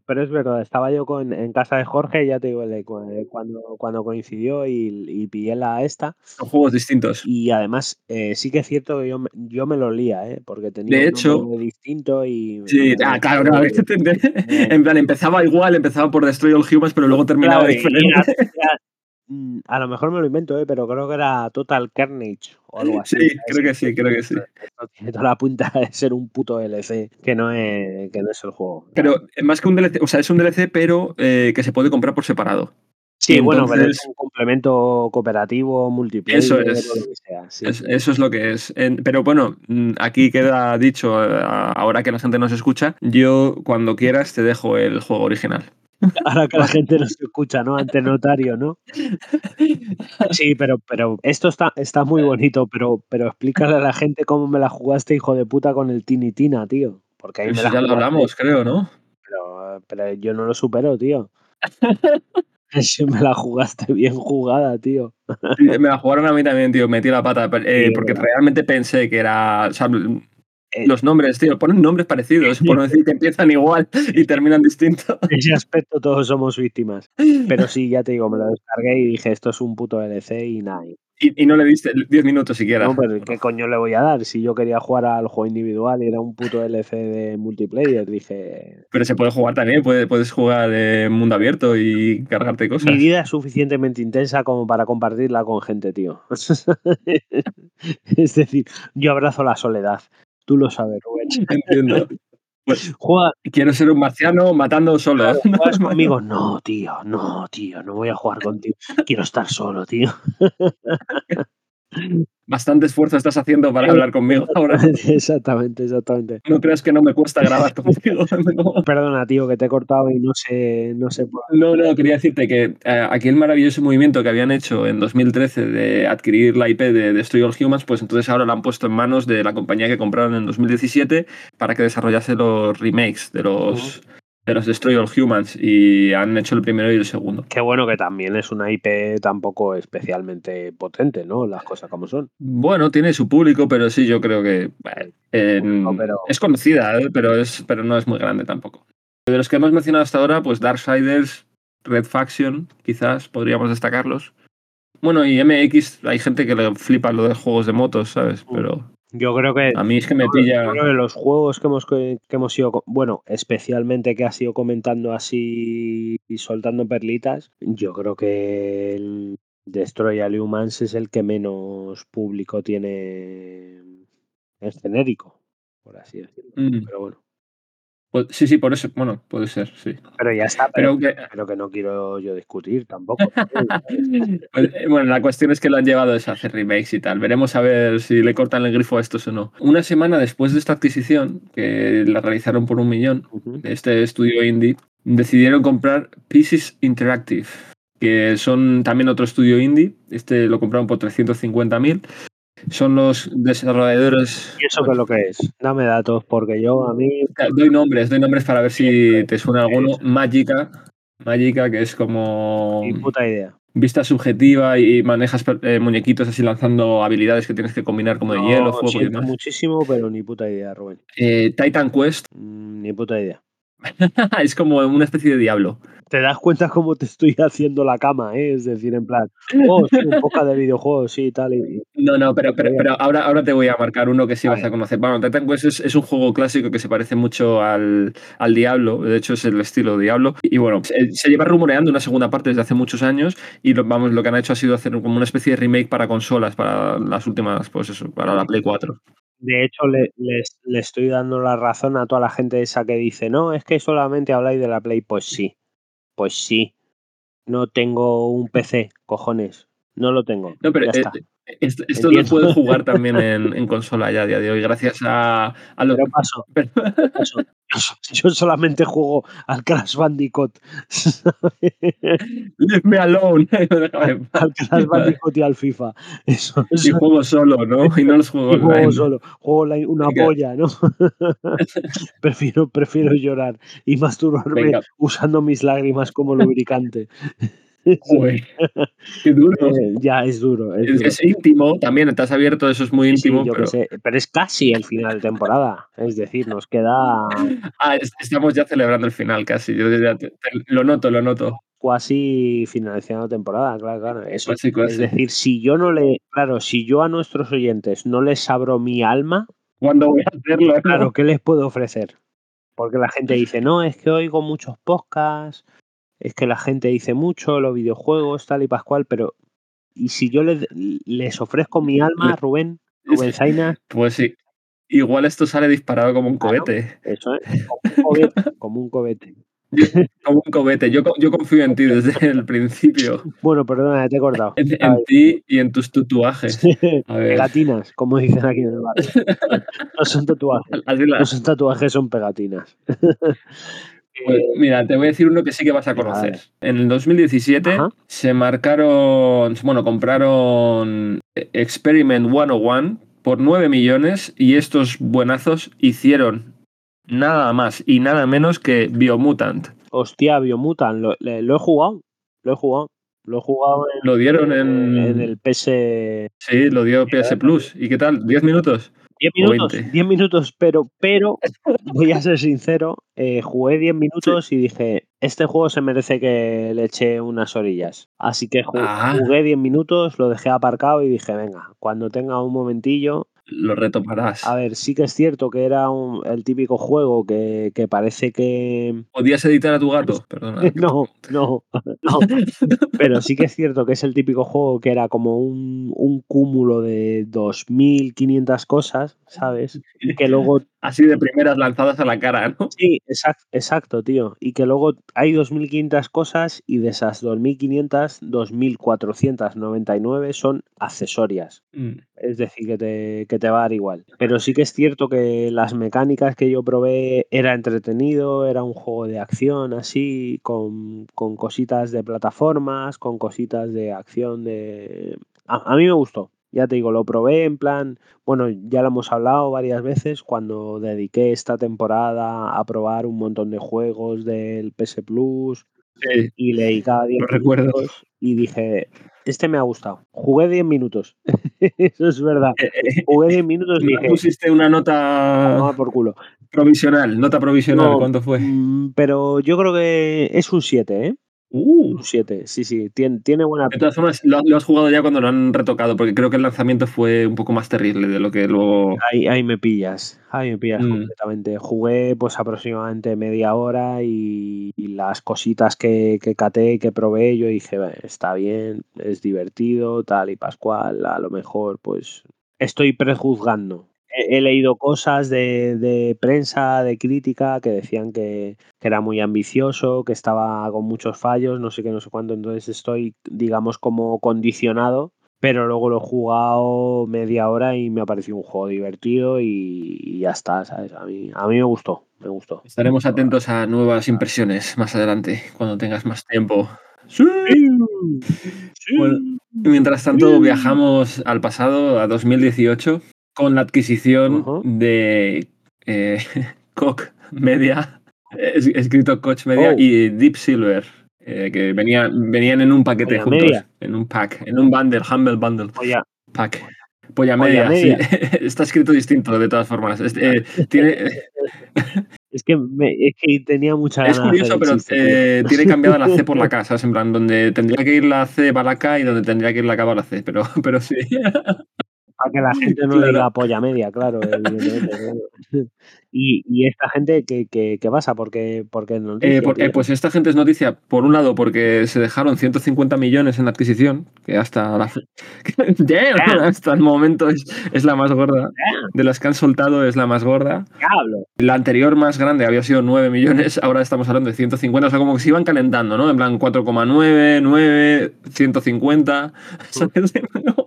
A: pero, es verdad, estaba yo con, en casa de Jorge, ya te digo, eh, cuando, cuando coincidió y, y pillé la esta.
B: Son juegos distintos.
A: Y además, eh, sí que es cierto que yo, me- yo me lo lía, ¿eh? porque tenía
B: De
A: un
B: hecho-
A: distinto y...
B: Sí, ah, claro, claro.
A: y-
B: En plan, empezaba igual, empezaba por Destroy All Humans, pero luego terminaba
A: Claro,
B: diferente.
A: A lo mejor me lo invento, ¿eh? pero creo que era Total Carnage o algo así.
B: Sí, creo que sí, creo que sí.
A: Esto tiene toda la punta de ser un puto DLC, que no es, que no es el juego.
B: Pero más que un DLC, o sea, es un DLC, pero eh, que se puede comprar por separado.
A: Sí, bueno, pero es un complemento cooperativo, multiplayer,
B: Eso es.
A: lo que sea. sí.
B: Es- eso es lo que es. En- pero bueno, mm, aquí queda dicho, eh, ahora que la gente nos escucha, yo cuando quieras te dejo el juego original.
A: Ahora que la gente nos escucha, ¿no? Ante notario, ¿no? Sí, pero, pero esto está, está muy bonito, pero, pero explícale a la gente cómo me la jugaste, hijo de puta, con el Tini Tina, tío. Porque ahí me la
B: ya lo hablamos, creo, ¿no?
A: Pero, pero yo no lo supero, tío. Sí, me la jugaste bien jugada, tío.
B: Sí, Me la jugaron a mí también, tío. Metí la pata. eh, porque realmente pensé que era. o sea, los nombres, tío. Ponen nombres parecidos. Por no decir que empiezan igual y terminan distinto.
A: En ese aspecto todos somos víctimas. Pero sí, ya te digo, me lo descargué y dije, esto es un puto DLC y nada. y
B: no le diste 10 minutos siquiera.
A: No, pero ¿qué coño le voy a dar? Si yo quería jugar al juego individual y era un puto LC de multiplayer, dije.
B: Pero se puede jugar también, puede- puedes jugar en mundo abierto y cargarte cosas.
A: Mi vida es suficientemente intensa como para compartirla con gente, tío. es decir, yo abrazo la soledad. Tú lo sabes, Rubén.
B: Entiendo. Pues
A: Juega,
B: quiero ser un marciano matando solo.
A: claro, ¿juegas conmigo? No, tío, no, tío, no voy a jugar contigo. Quiero estar solo, tío.
B: Bastante esfuerzo estás haciendo para hablar conmigo ahora.
A: exactamente, exactamente.
B: No creas que no me cuesta grabar contigo. No.
A: Perdona, tío, que te he cortado y no sé, no sé por
B: No, no, quería decirte que eh, aquel maravilloso movimiento que habían hecho en 2013 de adquirir la IP de Destroy All Humans, pues entonces ahora la han puesto en manos de la compañía que compraron en 2017 para que desarrollase los remakes de los, de los Destroy All Humans y han hecho el primero y el segundo.
A: Qué bueno que también es una IP tampoco especialmente potente, ¿no? Las cosas como son.
B: Bueno, tiene su público, pero sí, yo creo que bueno,
A: pero-
B: es conocida, ¿eh? pero, es, pero no es muy grande tampoco. De los que hemos mencionado hasta ahora, pues Darksiders, Red Faction, quizás podríamos destacarlos. Bueno, y MX, hay gente que le flipa lo de juegos de motos, ¿sabes?
A: Mm.
B: Pero
A: Yo creo que
B: a mí es que me pilla.
A: creo que los juegos que hemos que hemos ido, bueno, especialmente que has ido comentando así y soltando perlitas, yo creo que el Destroy All Humans es el que menos público tiene en genérico, por así decirlo.
B: Mm,
A: Pero bueno,
B: pues sí, sí, por eso. Bueno, puede ser, sí.
A: pero ya está, pero,
B: Pero que,
A: pero que no quiero yo discutir tampoco.
B: Pues, eh, bueno, la cuestión es que lo han llevado a hacer remakes y tal. Veremos a ver si le cortan el grifo a estos o no. Una semana después de esta adquisición, que la realizaron por un millón, de este estudio indie, decidieron comprar Pieces Interactive, que son también otro estudio indie. Este lo compraron por 350.000. Son los desarrolladores.
A: ¿Y eso qué es lo que es? Dame datos, porque yo a mí
B: Doy nombres, doy nombres para ver si te suena alguno. Magica. Magica, que es como
A: ni puta idea.
B: vista subjetiva y manejas eh, muñequitos así lanzando habilidades que tienes que combinar como de
A: No,
B: hielo, fuego y demás.
A: muchísimo, pero ni puta idea, Rubén.
B: Eh, Titan Quest
A: Mm, Ni puta idea.
B: es como una especie de diablo.
A: Te das cuenta cómo te estoy haciendo la cama, ¿eh? Es decir, en plan, oh, sí, un poco de videojuegos, sí, tal. Y, y-
B: No, no, pero, pero, pero ahora, ahora te voy a marcar uno que sí vas a conocer. Bueno, Titan Quest es, es un juego clásico que se parece mucho al, al Diablo, de hecho es el estilo Diablo. Y bueno, se, se lleva rumoreando una segunda parte desde hace muchos años y lo, vamos, lo que han hecho ha sido hacer como una especie de remake para consolas, para las últimas, pues eso, para la Play 4.
A: De hecho, le, les- le estoy dando la razón a toda la gente esa que dice, no, es que solamente habláis de la Play. Pues sí, pues sí. No tengo un PC, cojones. No lo tengo.
B: No, pero
A: ya
B: eh,
A: está.
B: Esto, esto lo puedes jugar también en, en consola ya a día de hoy, gracias a, a los.
A: Pero paso,
B: pero-
A: paso. Yo, so- yo solamente juego al Crash Bandicoot.
B: Leave me alone.
A: Al Crash Bandicoot y al FIFA. Eso,
B: y juego solo, ¿no? Y no los juego
A: Y juego
B: online.
A: solo, juego online una
B: Venga.
A: polla, ¿no? prefiero, prefiero llorar y masturbarme
B: Venga.
A: usando mis lágrimas como lubricante.
B: Joder, qué duro.
A: Eh, ya, es duro. Es
B: Es,
A: duro.
B: es íntimo también, estás abierto, eso es muy
A: sí,
B: íntimo,
A: yo
B: pero
A: sé, pero es casi el final de temporada. Es decir, nos queda
B: ah, es- estamos ya celebrando el final casi. Yo ya te- te- lo noto, lo noto.
A: casi finalizando temporada, claro, claro. Eso. Es decir, si yo no le, claro, si yo a nuestros oyentes no les abro mi alma,
B: ¿Cuándo voy a hacerlo?
A: Claro, ¿qué les puedo ofrecer? Porque la gente dice, no, es que oigo muchos podcasts, es que la gente dice mucho, los videojuegos, tal y pascual, pero ¿y si yo les, les ofrezco mi alma,
B: Le-
A: Rubén, Rubén Zainas?
B: Pues sí. Igual esto sale disparado como un cohete.
A: Eso es, como un cohete, como un cohete.
B: Como un cohete. Yo, yo confío en ti desde el principio.
A: Bueno, perdona, te he cortado.
B: En, ti y en tus tatuajes.
A: Pegatinas, como dicen aquí en el barrio. No son tatuajes, no son tatuajes, son pegatinas.
B: Pues,
A: Eh,
B: mira, te voy a decir uno que sí que vas a conocer. En el 2017
A: Ajá.
B: se marcaron, bueno, compraron Experiment 101 por 9 millones y estos buenazos hicieron nada más y nada menos que Biomutant.
A: Hostia, Biomutant, lo, lo he jugado, lo he jugado. Lo he jugado en,
B: Lo dieron en...
A: en el PS.
B: Sí, lo dio PS Plus. ¿Y qué tal? ¿10 minutos?
A: 10
B: O
A: minutos,
B: 20.
A: 10 minutos, pero, pero voy a ser sincero, eh, jugué 10 minutos y dije, este juego se merece que le eche unas orillas. Así que ju-
B: Ah.
A: jugué 10 minutos, lo dejé aparcado y dije, venga, cuando tenga un momentillo,
B: Lo retomarás.
A: a ver, sí que es cierto que era un- el típico juego que, que parece que...
B: ¿Podías editar a tu gato? Perdona. que te
A: No, no, no. Pero sí que es cierto que es el típico juego que era como un, un cúmulo de 2.500 cosas, ¿sabes? Y que luego
B: Así de primeras lanzadas a la cara, ¿no?
A: Sí, exacto, exacto, tío. Y que luego hay 2.500 cosas y de esas 2.500, 2.499 son accesorias.
B: Mm.
A: Es decir, que te, que te va a dar igual. Pero sí que es cierto que las mecánicas que yo probé era entretenido, era un juego de acción así, con, con cositas de plataformas, con cositas de acción de... A, a mí me gustó. Ya te digo, lo probé en plan, bueno, ya lo hemos hablado varias veces cuando dediqué esta temporada a probar un montón de juegos del PS Plus
B: Sí,
A: y leí cada 10
B: lo recuerdo.
A: minutos y dije, este me ha gustado. Jugué 10 minutos. Eso es verdad.
B: Eh, eh,
A: Jugué 10 minutos y
B: ¿no
A: dije,
B: pusiste una
A: "A
B: nota
A: tomar por culo.
B: provisional? ¿Nota provisional?
A: No,
B: ¿Cuánto fue?
A: mm, pero yo creo que es un 7, ¿eh?
B: Uh,
A: Un 7, sí, sí. Tiene, tiene buena
B: de todas formas, lo, lo has jugado ya cuando lo han retocado, porque creo que el lanzamiento fue un poco más terrible de lo que luego.
A: Ahí, ahí me pillas, ahí me pillas
B: Mm.
A: completamente. Jugué pues aproximadamente media hora y, y las cositas que, que caté, que probé, yo dije, "Bueno, está bien, es divertido, tal y pascual, a lo mejor pues estoy prejuzgando. He, he leído cosas de, de prensa, de crítica, que decían que, que era muy ambicioso, que estaba con muchos fallos, no sé qué, no sé cuánto, entonces estoy, digamos, como condicionado pero luego lo he jugado media hora y me ha parecido un juego divertido y, y ya está, ¿sabes? A mí, a mí me gustó, me gustó.
B: Estaremos atentos a nuevas impresiones más adelante, cuando tengas más tiempo. Bueno, mientras tanto, viajamos al pasado, a 2018, con la adquisición de eh, Koch Media, es- escrito Koch Media,
A: Oh.
B: y Deep Silver, eh, que venía, venían en un paquete
A: Polla
B: juntos,
A: Media.
B: en un pack, en un bundle, Humble Bundle
A: Oye,
B: Pack. Polla
A: Polla
B: Media,
A: Media.
B: sí. está escrito distinto de todas formas. Este, eh, tiene,
A: es que, me- es que tenía mucha
B: Es
A: ganas
B: curioso, pero eh, tiene cambiada la C por la K, ¿sabes? En plan, donde tendría que ir la C va la K y donde tendría que ir la K va la C, pero, pero sí.
A: Para que la gente no
B: Claro.
A: diga polla media, claro. Y, y esta gente que, que, que pasa, porque, porque no
B: Eh, por- eh, pues esta gente es noticia, por un lado, porque se dejaron 150 millones en la adquisición, que hasta la Damn, hasta el momento es, es la más gorda. De las que han soltado es la más gorda.
A: Diablo.
B: La anterior más grande había sido 9 millones, ahora estamos hablando de 150, o sea, como que se iban calentando, ¿no? En plan 4,9, 9, 150. ¿sabes?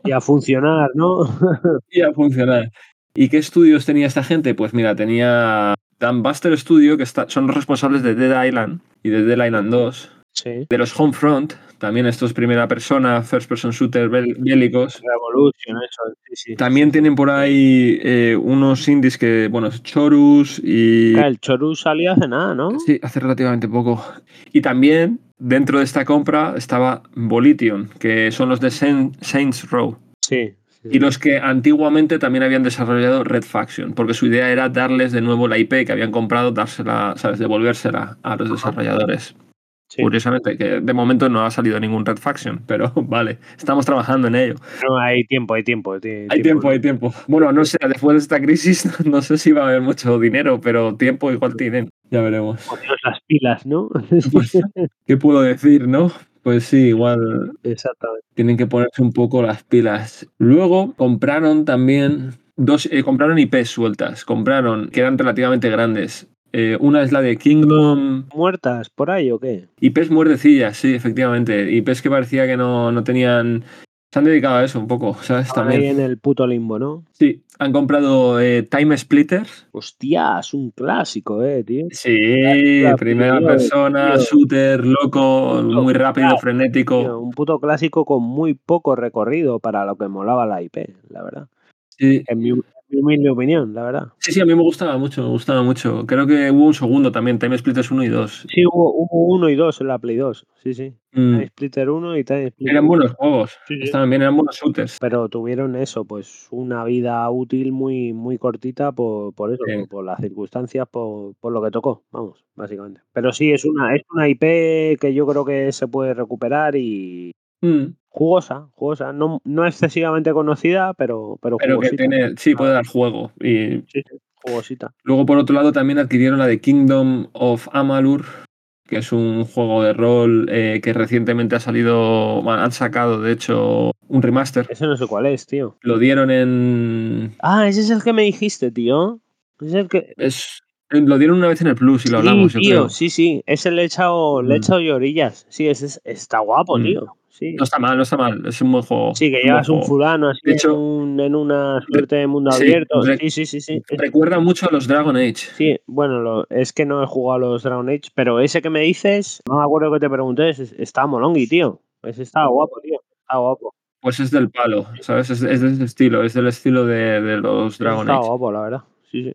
A: Y a funcionar, ¿no?
B: y a funcionar. ¿Y qué estudios tenía esta gente? Pues mira, tenía Dan Buster Studio, que está- son los responsables de Dead Island y de Dead Island 2.
A: Sí.
B: De los Homefront, también estos primera persona, first person shooter bélicos.
A: Revolution, eso, sí, sí.
B: También tienen por ahí eh, unos indies que, bueno, Chorus y...
A: Claro, El Choru salió hace nada, ¿no?
B: Sí, hace relativamente poco. Y también dentro de esta compra estaba Volition, que son los de Saint- Saints Row.
A: Sí.
B: Y los que antiguamente también habían desarrollado Red Faction, porque su idea era darles de nuevo la IP que habían comprado, dársela, ¿sabes? Devolvérsela a los desarrolladores.
A: sí.
B: Curiosamente, que de momento no ha salido ningún Red Faction, pero vale, estamos trabajando en ello.
A: No, hay tiempo, hay tiempo. ti-
B: Hay tiempo, hay tiempo. Bueno, no sé, después de esta crisis no sé si va a haber mucho dinero, pero tiempo igual tienen. Ya veremos.
A: Poneros las pilas, ¿no?
B: Pues, ¿Qué puedo decir, no? Pues sí, igual
A: Exactamente.
B: tienen que ponerse un poco las pilas. Luego compraron también dos, eh, compraron IPs sueltas, compraron que eran relativamente grandes. Eh, una es la de Kingdom,
A: ¿Muertas por ahí o qué?
B: IPs muerdecillas, sí, efectivamente. IPs que parecía que no, no tenían. Se han dedicado a eso un poco, ¿sabes?
A: Estaban ahí
B: También.
A: en el puto limbo, ¿no?
B: Sí, han comprado eh, Time Splitters.
A: Hostia, es un clásico, eh, tío.
B: Sí,
A: La
B: primera
A: tío,
B: persona,
A: tío.
B: shooter, loco, muy rápido, frenético.
A: un puto clásico con muy poco recorrido para lo que molaba la IP, la verdad.
B: Sí,
A: En mi, mi humilde opinión, la verdad.
B: Sí, sí, a mí me gustaba mucho, me gustaba mucho. Creo que hubo un segundo también, Time Splitters 1 y 2.
A: Sí, hubo, hubo uno y dos en la Play 2. Sí, sí.
B: Mm,
A: Time Splitter 1 y Time Splitter
B: Eran
A: 2.
B: buenos juegos,
A: Sí, sí.
B: estaban bien, eran buenos shooters.
A: Pero tuvieron eso, pues una vida útil muy, muy cortita por, por eso,
B: Sí.
A: por, por las circunstancias, por, por lo que tocó, vamos, básicamente. Pero sí, es una, es una IP que yo creo que se puede recuperar y
B: Mm,
A: jugosa, jugosa. No, no excesivamente conocida, pero, pero,
B: Pero que tiene, sí, puede dar juego. Y
A: Sí, sí, jugosita.
B: luego, por otro lado, también adquirieron la de Kingdom of Amalur, que es un juego de rol eh, que recientemente ha salido, bueno, han sacado, de hecho, un remaster.
A: Ese no sé cuál es, tío.
B: Lo dieron en...
A: Ah, ese es el que me dijiste, tío. Es el que.
B: Es, lo dieron una vez en el Plus y lo
A: sí,
B: hablamos, yo
A: tío,
B: creo.
A: sí, sí. Ese le he echado, le he
B: Mm.
A: echado yo orillas. Sí, ese es- está guapo,
B: Mm.
A: tío. Sí.
B: No está mal, no está mal. Es un buen juego.
A: Sí, que llevas un fulano así
B: De hecho,
A: en, un- en una suerte de mundo
B: sí,
A: abierto. Sí, sí, sí, sí.
B: Recuerda mucho a los Dragon Age.
A: Sí, bueno, lo- es que no he jugado a los Dragon Age, pero ese que me dices, no me acuerdo que te pregunté, es- está molongi, tío. Ese está guapo, tío. Está guapo.
B: Pues es del palo, ¿sabes? Es, es de ese estilo, es del estilo de, de los Dragon
A: está
B: Age.
A: guapo, la verdad. Sí, sí.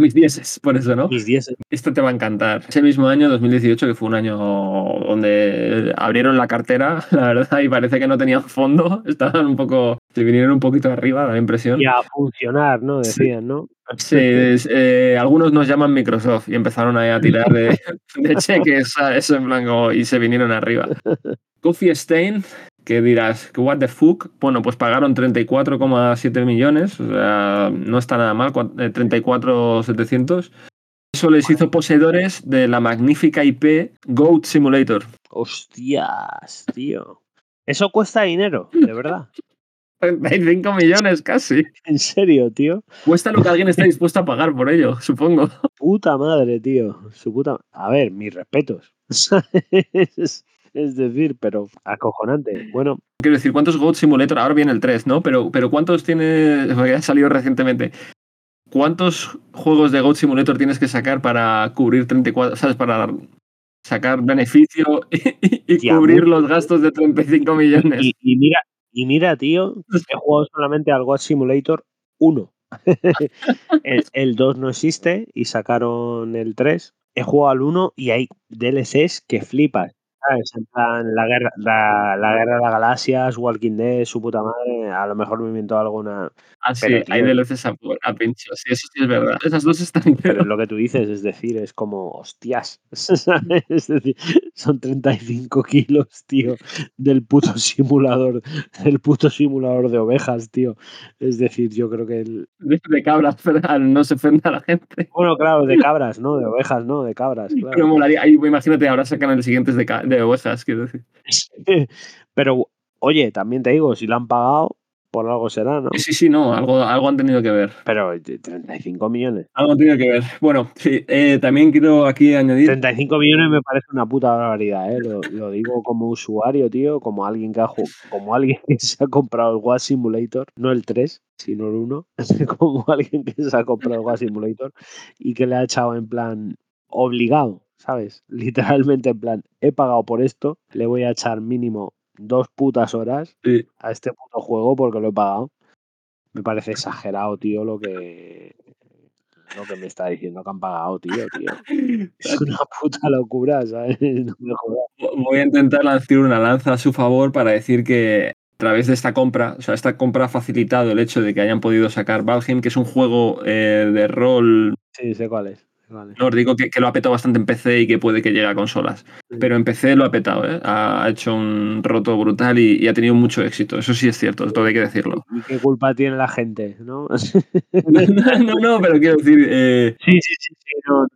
B: Mis dieces, por eso, ¿no?
A: Mis 10.
B: Esto te va a encantar. Ese mismo año, 2018, que fue un año donde abrieron la cartera, la verdad, y parece que no tenían fondo. Estaban un poco. Se vinieron un poquito arriba, da la impresión.
A: Y a funcionar, ¿no?
B: Sí.
A: Decían, ¿no?
B: Sí, es, eh, algunos nos llaman Microsoft y empezaron ahí a tirar de, de cheques, ¿sabes? En plan como- y se vinieron arriba. Coffee Stain, que dirás, what the fuck? Bueno, pues pagaron 34,7 millones, o sea, no está nada mal, cua- eh, 34,700. Eso les hizo poseedores de la magnífica IP Goat Simulator.
A: Hostias, tío. Eso cuesta dinero, de verdad.
B: 35 millones casi.
A: En serio, tío.
B: Cuesta lo que alguien está dispuesto a pagar por ello, supongo.
A: Puta madre, tío. Su puta. A ver, mis respetos. es, decir, pero acojonante. Bueno,
B: Quiero decir, ¿cuántos Goat Simulator? Ahora viene el 3, ¿no? Pero, pero ¿cuántos tiene? Porque ha salido recientemente. ¿Cuántos juegos de Goat Simulator tienes que sacar para cubrir 34, ¿sabes? Para sacar beneficio y, y
A: Tía,
B: cubrir los gastos de 35 millones.
A: y, y mira, y mira, tío, he jugado solamente al God Simulator 1. el, el 2 no existe y sacaron el 3. He jugado al 1 y hay DLCs que flipas. ¿Sabes? En plan, la guerra, la, la guerra de las galaxias, Walking Dead, su puta madre. A lo mejor me inventó alguna.
B: Ah, sí,
A: pero,
B: hay
A: tío.
B: DLCs a, a pincho. Sí, eso sí es verdad. Esas dos están
A: Pero lo que tú dices, es decir, es como, hostias. ¿sabes? Es decir, son 35 kilos, tío, del puto simulador, del puto simulador de ovejas, tío. Es decir, yo creo que el.
B: De, de cabras, pero no se ofenda a la gente.
A: Bueno, claro, de cabras, ¿no? De ovejas, ¿no? De cabras,
B: Pero
A: claro.
B: molaría. Ahí, imagínate, ahora sacan el siguiente de, de ovejas, quiero decir.
A: Pero, oye, también te digo, si lo han pagado, por algo será, ¿no?
B: Sí, sí, no, algo, algo han tenido que ver.
A: Pero de 35 millones.
B: Algo han tenido que ver. Bueno, sí, eh, también quiero aquí añadir.
A: 35 millones me parece una puta barbaridad, ¿eh? Lo, lo digo como usuario, tío, como alguien que ha como alguien que se ha comprado el Watch Simulator, no el 3, sino el 1, como alguien que se ha comprado el Watch Simulator y que le ha echado en plan obligado, ¿sabes? Literalmente en plan, he pagado por esto, le voy a echar mínimo dos putas horas
B: Sí.
A: a este puto juego porque lo he pagado. Me parece exagerado, tío, lo que lo que me está diciendo que han pagado, tío, tío. Es una puta locura, ¿sabes? No me.
B: Voy a intentar lanzar una lanza a su favor para decir que a través de esta compra, o sea, esta compra ha facilitado el hecho de que hayan podido sacar Valheim, que es un juego eh, de rol
A: Sí, sé cuál es. Cuál es.
B: nórdico que, que lo ha petado bastante en PC y que puede que llegue a consolas.
A: Sí.
B: Pero en PC lo ha petado, ¿eh? ha hecho un roto brutal y, y ha tenido mucho éxito. Eso sí es cierto, esto hay que decirlo.
A: ¿Y qué culpa tiene la gente, no? sí,
B: no, no, pero quiero decir, eh,
A: sí, sí, sí, no, no,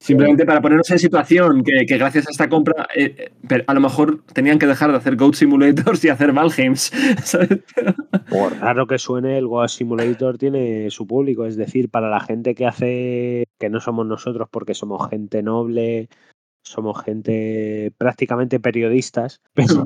B: Simplemente para ponernos en situación que, que gracias a esta compra, eh, eh, a lo mejor tenían que dejar de hacer Goat Simulators y hacer Valheims.
A: Por raro que suene, el Goa Simulator tiene su público. Es decir, para la gente que hace, que no somos nosotros porque somos gente noble, somos gente prácticamente periodistas, pero,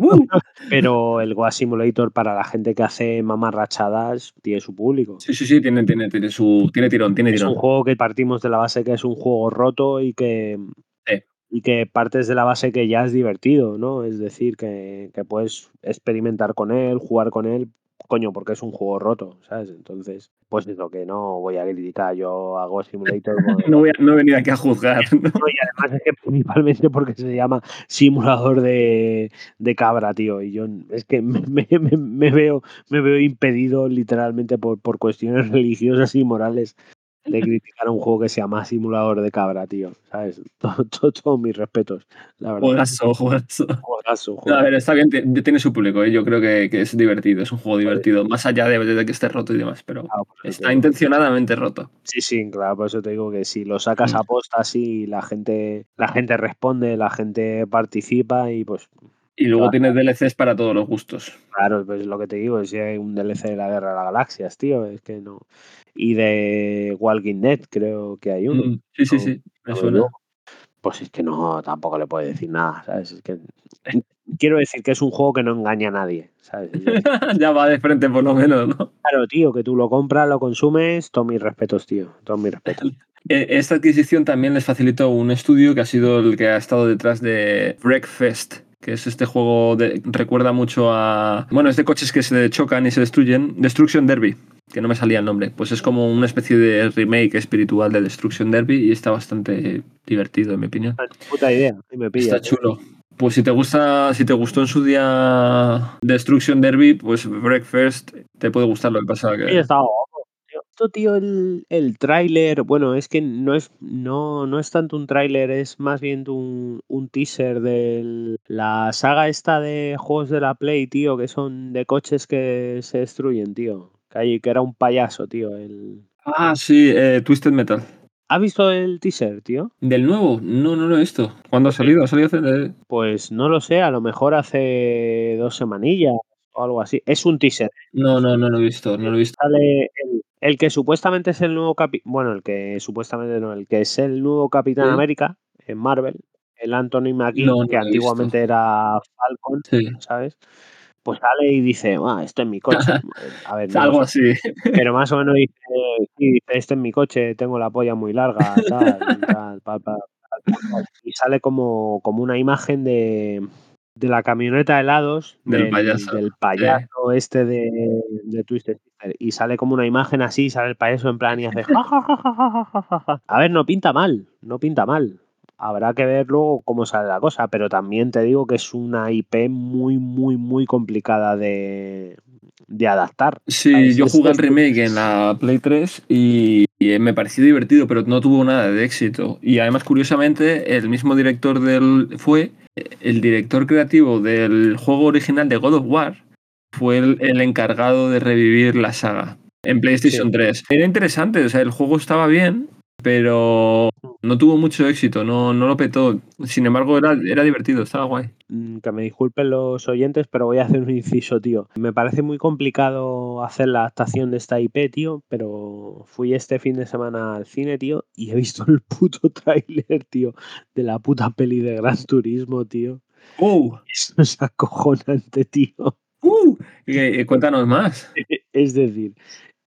A: pero el Goa Simulator para la gente que hace mamarrachadas tiene su público.
B: Sí, sí, sí, tiene, tiene, tiene, su, tiene tirón, tiene
A: Es un
B: tirón.
A: juego que partimos de la base que es un juego roto y que,
B: Sí.
A: y que partes de la base que ya es divertido, ¿no? Es decir, que, que puedes experimentar con él, jugar con él coño, porque es un juego roto, ¿sabes? Entonces, pues es lo que no voy a criticar. Yo hago Simulator.
B: No, voy a, no he venido aquí a juzgar. ¿no?
A: No, y además es que principalmente porque se llama simulador de, de cabra, tío. Y yo es que me- me veo, me veo impedido literalmente por, por cuestiones religiosas y morales de criticar un juego que se llama simulador de cabra, tío. ¿Sabes? Todo- todo- Todos mis respetos, la verdad.
B: Juegazo, juegazo.
A: Juegazo,
B: No, a
A: juegazo.
B: ver, está bien, ti- tiene su público, ¿eh? yo creo que, que es divertido, es un juego divertido, más allá de, de que esté roto y demás, pero
A: Claro,
B: está intencionadamente roto.
A: Sí, sí, claro, por eso te digo que si lo sacas
B: Mm.
A: a posta así, la gente, la gente responde, la gente participa y pues
B: Y luego
A: Claro.
B: tienes DLCs para todos los gustos.
A: Claro, pues lo que te digo, si hay un DLC de la Guerra de las Galaxias, tío, es que no. Y de Walking Dead creo que hay uno.
B: Mm, Sí, sí,
A: no,
B: sí, me
A: no
B: suena.
A: Pues es que no, tampoco le puedo decir nada, ¿sabes? Es que quiero decir que es un juego que no engaña a nadie, ¿sabes?
B: Ya va de frente por lo menos, ¿no?
A: claro, tío, que tú lo compras, lo consumes, todos mis respetos, tío, todos mis respetos.
B: Eh, Esta adquisición también les facilitó un estudio que ha sido el que ha estado detrás de Breakfast, que es este juego de recuerda mucho a bueno, es de coches que se chocan y se destruyen, Destruction Derby, que no me salía el nombre, pues es como una especie de remake espiritual de Destruction Derby y está bastante divertido en mi opinión.
A: Puta idea, y me pilla.
B: Está chulo. Pues si te gusta, si te gustó en su día Destruction Derby, pues Breakfast te puede gustar lo que pasa
A: Sí,
B: que
A: estaba guapo, tío. El, el tráiler, bueno, es que no es, no, no es tanto un tráiler, es más bien un, un teaser de la saga esta de juegos de la Play, tío, que son de coches que se destruyen, tío. Que, hay- que era un payaso, tío. El...
B: Ah, sí, eh, Twisted Metal.
A: ¿Has visto el teaser, tío?
B: ¿Del nuevo? No, no lo he visto. ¿Cuándo ha salido? ¿Ha salido hace-
A: Pues no lo sé, a lo mejor hace dos semanillas o algo así. Es un teaser.
B: No, no, no lo he visto, no lo he visto.
A: sale el, el que supuestamente es el nuevo capi bueno, el que supuestamente no, el que es el nuevo Capitán. América en Marvel, el Anthony Mackie,
B: No, no
A: que antiguamente era Falcon,
B: Sí.
A: ¿sabes? Pues sale y dice, ah, esto es mi coche. A ver, no
B: Algo
A: sé,
B: así.
A: pero más o menos dice, sí, dice, este es mi coche, tengo la polla muy larga, tal, tal, pal". y sale como, como una imagen de, de la camioneta de helados
B: Del payaso,
A: del payaso este de, de Twisted y sale como una imagen así, sale el payaso en plan y hace. A ver, no pinta mal, no pinta mal. Habrá que ver luego cómo sale la cosa, pero también te digo que es una IP muy, muy, muy complicada de, de adaptar.
B: Sí, yo jugué el
A: es-
B: remake en la Play 3 y, y me pareció divertido, pero no tuvo nada de éxito. Y además, curiosamente, el mismo director del. fue el director creativo del juego original de God of War. Fue el, el encargado de revivir la saga en PlayStation
A: Sí.
B: 3. Era interesante, o sea, el juego estaba bien, pero no tuvo mucho éxito, no, no lo petó. Sin embargo, era, era divertido, estaba guay.
A: Mm, Que me disculpen los oyentes, pero voy a hacer un inciso, tío. Me parece muy complicado hacer la adaptación de esta IP, tío, pero fui este fin de semana al cine, tío, y he visto el puto tráiler, tío, de la puta peli de Gran Turismo, tío.
B: ¡Uh!
A: Eso es acojonante, tío.
B: ¡Uh! Eh, cuéntanos más.
A: Es decir,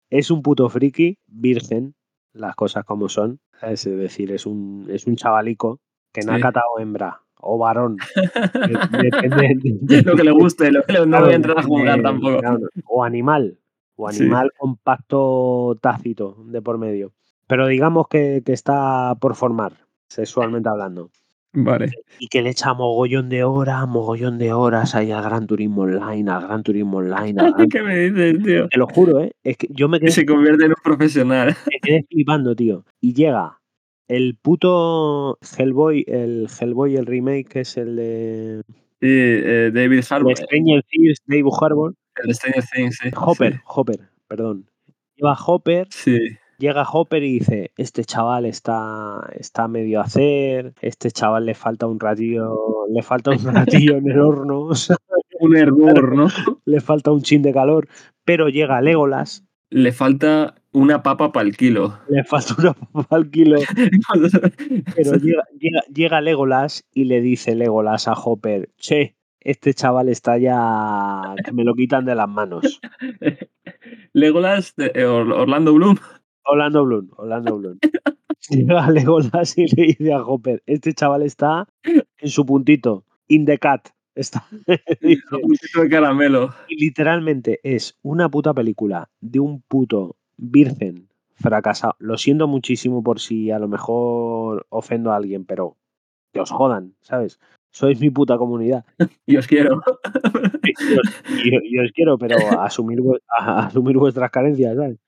A: es un puto friki, virgen, las cosas como son. Es decir, es un, es un chavalico que no ha
B: Sí.
A: catado hembra o varón. de- Depende, de-
B: lo que le guste, lo que le- no voy a entrar a jugar
A: eh,
B: tampoco.
A: claro, o animal, o
B: Sí.
A: animal con pacto tácito de por medio. Pero digamos que, que está por formar, sexualmente hablando.
B: Vale.
A: Y que le echa mogollón de horas, mogollón de horas ahí al Gran Turismo Online, al Gran Turismo Online. al Gran-
B: ¿Qué me dices, tío?
A: Te lo juro, ¿eh? Es que yo me quedé,
B: se convierte en un profesional.
A: me quedé flipando, tío. Y llega el puto Hellboy, el Hellboy, el remake, que es el de,
B: Sí, eh, David Harbour,
A: Stranger Things, Dave Harbour.
B: el Stranger Things, sí.
A: Hopper, Hopper, perdón. Lleva Hopper,
B: Sí.
A: Llega Hopper y dice, este chaval está, está medio a hacer, este chaval le falta un ratillo, le falta un ratillo en el horno,
B: Un hervor, ¿no?
A: le falta un chin de calor, pero llega Legolas,
B: Le falta una papa para el kilo.
A: le falta una papa al kilo, pero llega, llega, llega Legolas y le dice Legolas a Hopper, che, este chaval está ya, que me lo quitan de las manos.
B: Legolas, de- eh, Or- Orlando Bloom.
A: Orlando Bloom, Orlando Bloom. Llega Legolas y le dice a Hopper, este chaval está en su puntito, in the cat, Está, dice,
B: poquito de caramelo.
A: y literalmente es una puta película de un puto virgen fracasado. Lo siento muchísimo por si a lo mejor ofendo a alguien, pero que os jodan, ¿sabes? Sois mi puta comunidad.
B: Y os quiero.
A: Y os, y- os quiero, pero asumir, asumir vuestras carencias, ¿sabes?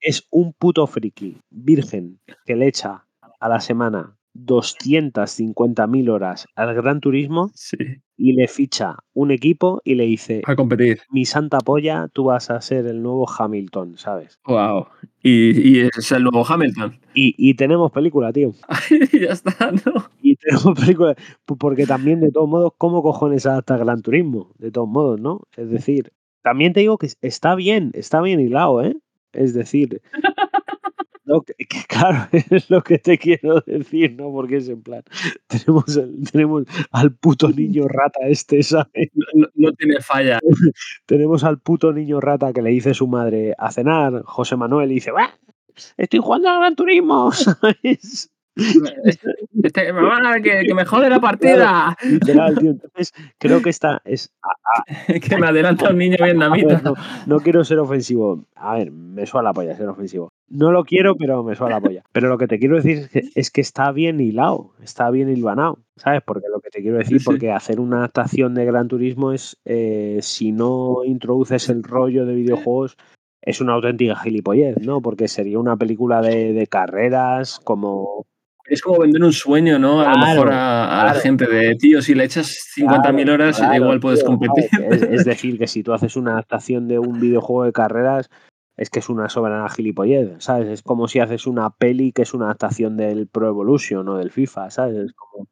A: Es un puto friki virgen que le echa a la semana 250.000 horas al Gran Turismo
B: Sí.
A: y le ficha un equipo y le dice,
B: A competir.
A: mi santa polla, tú vas a ser el nuevo Hamilton, ¿sabes?
B: Wow. Y, y es el nuevo Hamilton.
A: Y, y tenemos película, tío.
B: ya está, ¿no?
A: Y tenemos película, porque también, de todos modos, ¿cómo cojones adapta Gran Turismo? De todos modos, ¿no? Es decir, también te digo que está bien, está bien hilado, ¿eh? Es decir, no, que, que claro, es lo que te quiero decir, ¿no? Porque es en plan, tenemos, el- tenemos al puto niño rata este, ¿sabes?
B: No, no tiene falla.
A: Tenemos al puto niño rata que le dice su madre a cenar, José Manuel, y dice, "Bah, Estoy jugando al Gran Turismo, ¿sabes?
B: Este, mamá, que, que me jode la partida.
A: Literal, tío. Entonces, creo que esta es.
B: que me adelanta un niño
A: ver,
B: vietnamita.
A: no, no quiero ser ofensivo. A ver, me suena la polla ser ofensivo. No lo quiero, pero me suena la polla. Pero lo que te quiero decir es que, es que está bien hilado, está bien hilvanado, ¿sabes? Porque lo que te quiero decir,
B: Sí, sí.
A: porque hacer una adaptación de Gran Turismo es, eh, si no introduces el rollo de videojuegos, es una auténtica gilipollez, ¿no? Porque sería una película de, de carreras, como
B: Es como vender un sueño, ¿no? A lo mejor a, a la gente de, tío, si le echas 50.000 horas,
A: Claro,
B: igual puedes
A: tío,
B: competir.
A: es decir, que si tú haces una adaptación de un videojuego de carreras, es que es una soberana gilipollez, ¿sabes? Es como si haces una peli que es una adaptación del Pro Evolution o del FIFA, ¿sabes? Es como,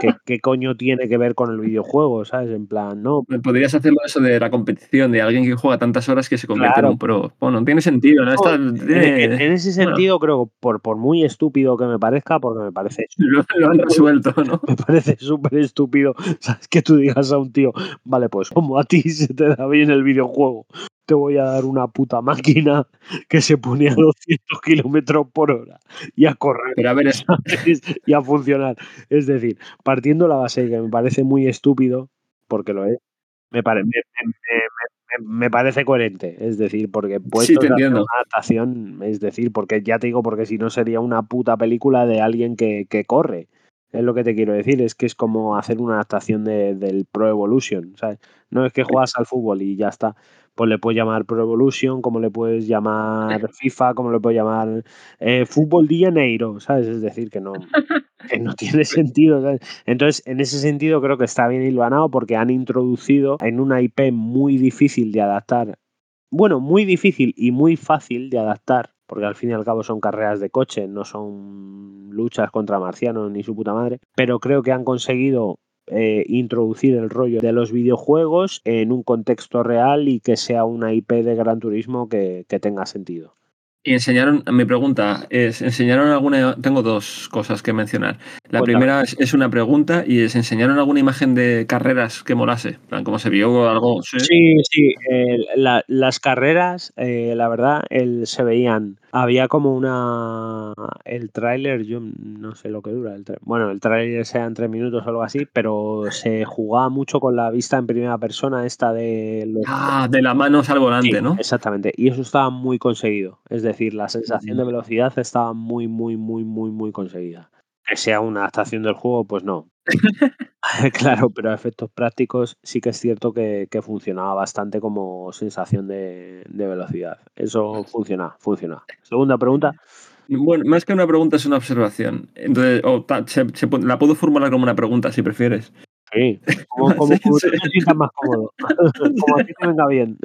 A: ¿qué, qué coño tiene que ver con el videojuego, ¿sabes? En plan, no,
B: Podrías hacerlo eso de la competición, de alguien que juega tantas horas que se convierte
A: Claro.
B: en un pro. Bueno, tiene sentido, ¿no? Está-
A: en,
B: tiene-
A: en- en ese
B: bueno.
A: sentido creo, por, por muy estúpido que me parezca, porque me parece
B: lo, lo han resuelto, ¿no?
A: me parece súper estúpido, ¿sabes? Que tú digas a un tío, vale, pues como a ti se te da bien el videojuego, te voy a dar una puta máquina que se pone a 200 kilómetros por hora y a correr
B: Pero a ver, es,
A: ¿sabes? y a funcionar. Es decir, partiendo la base que me parece muy estúpido, porque lo es, me, pare- me, parece coherente. Es decir, porque hacer
B: entiendo.
A: una adaptación, es decir, porque ya te digo, porque si no sería una puta película de alguien que, que corre. Es lo que te quiero decir, es que es como hacer una adaptación de- del Pro Evolution, ¿sabes? No es que juegas al fútbol y ya está. Pues le puedes llamar Pro Evolution, como le puedes llamar FIFA, como le puedes llamar eh, Fútbol de Janeiro, ¿sabes? Es decir, que no, que no tiene sentido. ¿sabes? Entonces, en ese sentido, creo que está bien hilvanado porque han introducido en una IP muy difícil de adaptar. Bueno, muy difícil y muy fácil de adaptar, porque al fin y al cabo son carreras de coche, no son luchas contra marcianos ni su puta madre. Pero creo que han conseguido eh, introducir el rollo de los videojuegos en un contexto real y que sea una IP de Gran Turismo que, que tenga sentido.
B: y enseñaron, mi pregunta es, ¿enseñaron alguna, tengo dos cosas que mencionar. La
A: Cuéntame.
B: primera es, es una pregunta y es, ¿enseñaron alguna imagen de carreras que molase? Plan, ¿Cómo se vio algo? Sí.
A: Sí, sí. eh, la- las carreras, eh, la verdad, el- se veían. Había como una. El tráiler, yo no sé lo que dura. El tra- bueno, el tráiler sean tres minutos o algo así, pero se jugaba mucho con la vista en primera persona, esta de los.
B: Ah, de la mano al volante,
A: Sí,
B: ¿no?
A: Exactamente. Y eso estaba muy conseguido. Es decir, la sensación de velocidad estaba muy, muy, muy, muy, muy conseguida. Que sea una adaptación del juego, pues no. claro, pero a efectos prácticos sí que es cierto que, que funcionaba bastante como sensación de, de velocidad. Eso funciona, funciona. Segunda pregunta.
B: Bueno, más que una pregunta es una observación. Entonces, o ta- se- se pu- la puedo formular como una pregunta si prefieres.
A: Sí, como, como,
B: Sí,
A: como
B: sí.
A: te sientas más cómodo. como a ti te venga bien.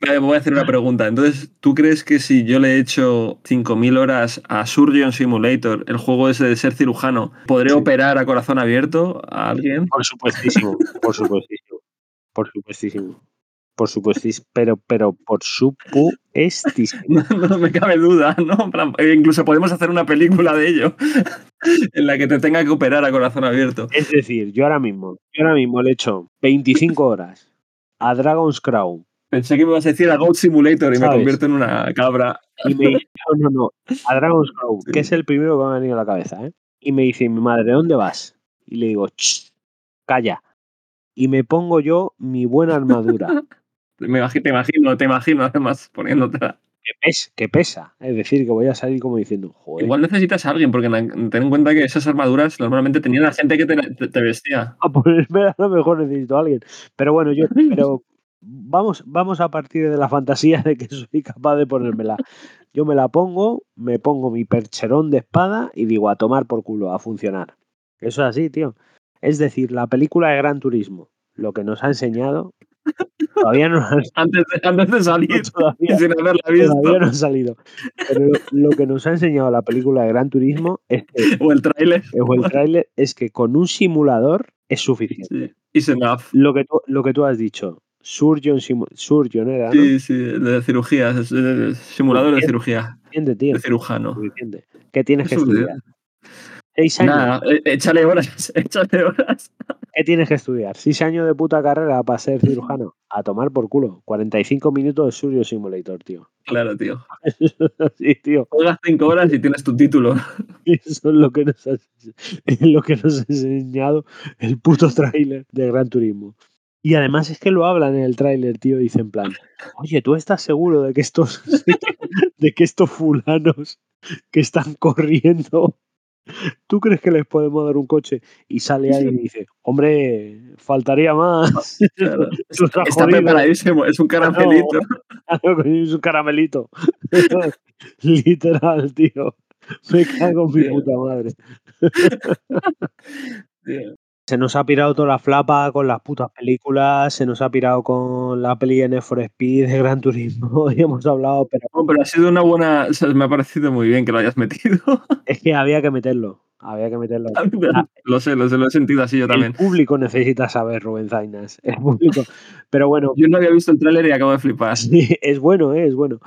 B: Vale, voy a hacer una pregunta. Entonces, ¿tú crees que si yo le he hecho 5.000 horas a Surgeon Simulator, el juego ese de ser cirujano, podré
A: Sí.
B: operar a corazón abierto a alguien?
A: Por supuestísimo, por supuestísimo. Por supuestísimo. Por supuestísimo. Pero, pero por supuestísimo.
B: No, no me cabe duda, ¿no? Eh, Incluso podemos hacer una película de ello en la que te tenga que operar a corazón abierto.
A: Es decir, yo ahora mismo, yo ahora mismo le he hecho 25 horas a Dragon's Crown
B: Pensé que me ibas a decir a Goat Simulator y me convierto en una cabra.
A: y me dice, no, no, no, a Dragon's Crown, que es el primero que me ha venido a la cabeza, ¿eh? Y me dice mi madre, ¿dónde vas? Y le digo, "Ch, calla. y me pongo yo mi buena armadura.
B: Me imagino, te imagino, te imagino además poniéndotela.
A: que, pes- que pesa. Es decir, que voy a salir como diciendo, joder,
B: Igual necesitas a alguien, porque ten en cuenta que esas armaduras normalmente tenían la gente que te, te- te vestía.
A: a ponerme a lo mejor necesito a alguien. Pero bueno, yo pero vamos, vamos a partir de la fantasía de que soy capaz de ponérmela. Yo me la pongo, me pongo mi percherón de espada y digo a tomar por culo, a funcionar. Eso es así, tío. Es decir, la película de Gran Turismo, lo que nos ha enseñado, todavía no,
B: Antes de, antes de salir,
A: todavía,
B: sin haberla visto.
A: todavía no ha salido. Pero lo, que nos ha enseñado la película de Gran Turismo es que,
B: O el tráiler.
A: o el tráiler, es que con un simulador es suficiente.
B: Sí. Enough.
A: Lo que tú, lo que tú has dicho, Surgeon, Surgeon era, ¿no?
B: Sí, sí, de cirugía, simulador de cirugía,
A: tío.
B: de cirujano.
A: ¿Qué tienes que
B: Es
A: estudiar? Seis años.
B: Nada, eh, échale horas, échale horas.
A: ¿Qué tienes que estudiar? Seis años de puta carrera para ser cirujano. A tomar por culo. 45 minutos de Surgeon Simulator, tío.
B: Claro, tío.
A: sí, tío.
B: Juegas cinco horas y tienes tu título.
A: Eso es lo que nos ha, lo que nos ha enseñado el puto tráiler de Gran Turismo. Y además es que lo hablan en el tráiler, tío, dice en plan, oye, ¿tú estás seguro de que estos de que estos fulanos que están corriendo, ¿tú crees que les podemos dar un coche? Y sale alguien y dice, hombre, faltaría más.
B: Claro. Está preparadísimo, es un caramelito.
A: Es un caramelito. Literal, tío. Me cago en mi puta madre. Se nos ha pirado toda la flapa con las putas películas, se nos ha pirado con la peli Need for Speed, de Gran Turismo, y hemos hablado, pero
B: No, pero ha sido una buena. o sea, me ha parecido muy bien que lo hayas metido.
A: es que había que meterlo, había que meterlo.
B: lo sé, lo sé, lo he sentido así yo
A: El
B: también.
A: público necesita saber, Rubén Zainas, el público. Pero bueno,
B: Yo no había visto el tráiler y acabo de flipar.
A: sí, es bueno, ¿eh? es bueno.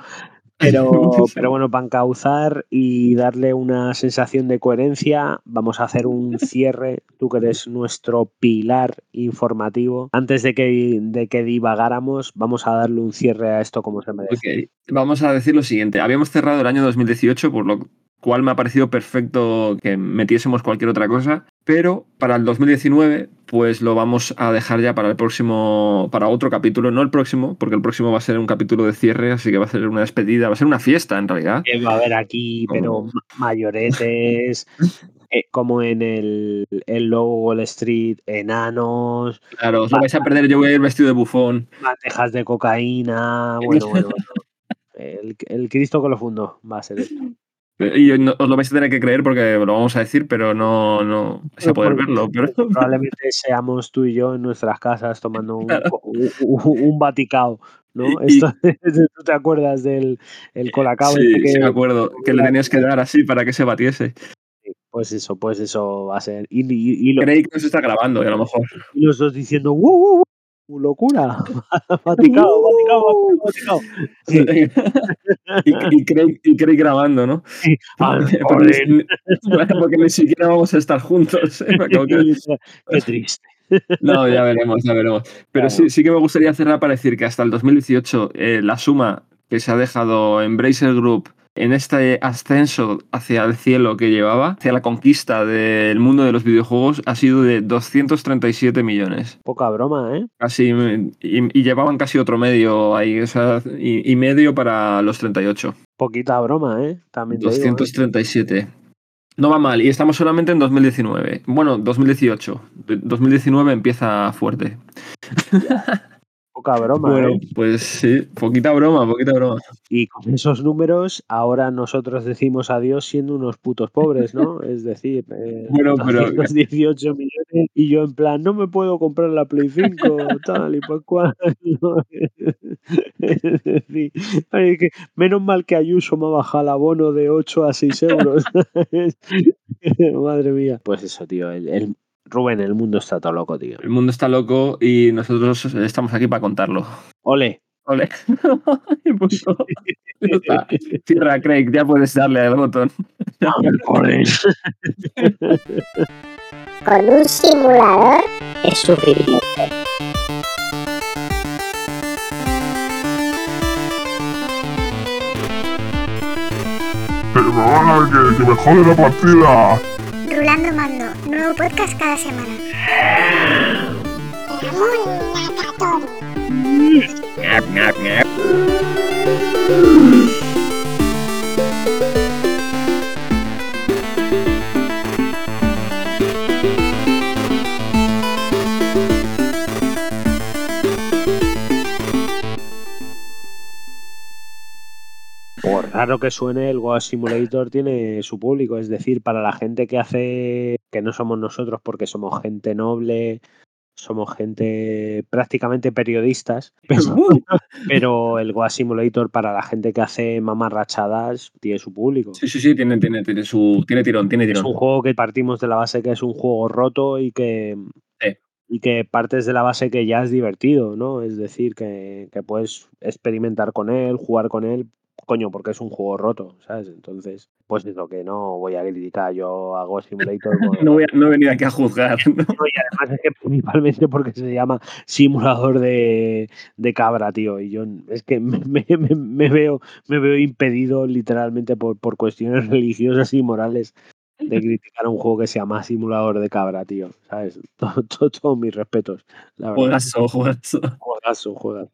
A: Pero, pero bueno, para encauzar y darle una sensación de coherencia, vamos a hacer un cierre. Tú que eres nuestro pilar informativo. Antes de que, de que divagáramos, vamos a darle un cierre a esto como se merece.
B: Vamos a decir lo siguiente. Habíamos cerrado el año 2018, por lo cual me ha parecido perfecto que metiésemos cualquier otra cosa, pero para el 2019 pues lo vamos a dejar ya para el próximo, para otro capítulo, no el próximo, porque el próximo va a ser un capítulo de cierre, así que va a ser una despedida, va a ser una fiesta en realidad.
A: Que va a haber aquí, pero ma- mayoretes, eh, como en el, el logo Wall Street, enanos,
B: Claro, os lo vais a perder, yo voy a ir vestido de bufón.
A: bandejas de cocaína, bueno, bueno, bueno. El, el Cristo que lo fundó va a ser esto.
B: Y no- os lo vais a tener que creer porque lo vamos a decir, pero no, no vais a poder verlo. Pero...
A: Probablemente seamos tú y yo en nuestras casas tomando un,
B: Claro.
A: un, un- ¿no?
B: Y-
A: Esto, ¿Tú te acuerdas del el colacao?
B: Sí,
A: este que-
B: sí, me acuerdo, que le tenías que dar así para que se batiese.
A: Pues eso, pues eso va a ser. Y, y- y lo-
B: Creí que nos está grabando, y a lo mejor.
A: y los dos diciendo, ¡wow, wow, wow! ¡Locura! Vaticao, Vaticao, Vaticao. Sí.
B: y, y, Craig, y Craig grabando, ¿no?
A: Ah,
B: Porque ni- porque ni siquiera vamos a estar juntos. ¿eh?
A: Qué triste.
B: No, ya veremos, ya veremos. Pero sí, sí que me gustaría cerrar para decir que hasta el 2018 eh, la suma que se ha dejado Embracer Group en este ascenso hacia el cielo que llevaba, hacia la conquista del mundo de los videojuegos, ha sido de 237 millones.
A: Poca broma, ¿eh?
B: Casi, y, y llevaban casi otro medio ahí, o sea, y, y medio para los 38.
A: Poquita broma, ¿eh? También te digo, ¿eh?
B: 237. No va mal, y estamos solamente en 2019. Bueno, 2018. De- 2019 empieza fuerte.
A: Poca broma,
B: Bueno,
A: ¿eh?
B: pues sí, poquita broma, poquita broma.
A: Y con esos números, ahora nosotros decimos adiós siendo unos putos pobres, ¿no? Es decir, eh,
B: Bueno, pero-
A: 218 millones y yo en plan, no me puedo comprar la Play 5, tal y por cual. ¿no? Es decir, ay, que menos mal que Ayuso me ha bajado el abono de 8 a 6 euros. Madre mía. Pues eso, tío. El, el- Rubén, el mundo está todo loco, tío.
B: El mundo está loco y nosotros estamos aquí para contarlo.
A: Ole.
B: Ole. Cierra, Craig, ya puedes darle al botón.
A: Ole.
E: Con un simulador es suficiente.
C: Pero ahora que, que me jode la partida.
E: Rulando Mando, nuevo podcast cada semana.
A: Por raro que suene, el Goa Simulator tiene su público. Es decir, para la gente que hace, que no somos nosotros porque somos gente noble, somos gente prácticamente periodistas, pero, pero el Goa Simulator para la gente que hace mamarrachadas tiene su público.
B: Sí, sí, sí, tiene, tiene, tiene, su, tiene tirón, tiene
A: Es
B: tirón.
A: un juego que partimos de la base que es un juego roto y que,
B: Sí.
A: y que partes de la base que ya es divertido, ¿no? Es decir, que, que puedes experimentar con él, jugar con él, coño, porque es un juego roto, ¿sabes? Entonces, pues es lo que no voy a criticar yo Ghost Simulator. porque-
B: No, voy a, no he venido aquí a juzgar. ¿no?
A: No, y además es que principalmente porque se llama simulador de, de cabra, tío. Y yo es que me, me- me- veo, me veo impedido literalmente por, por cuestiones religiosas y morales de criticar un juego que se llama simulador de cabra, tío. ¿Sabes? Todo- todo- Todos mis respetos, la verdad.
B: Juegazo, juegazo.
A: Juegazo, juegazo.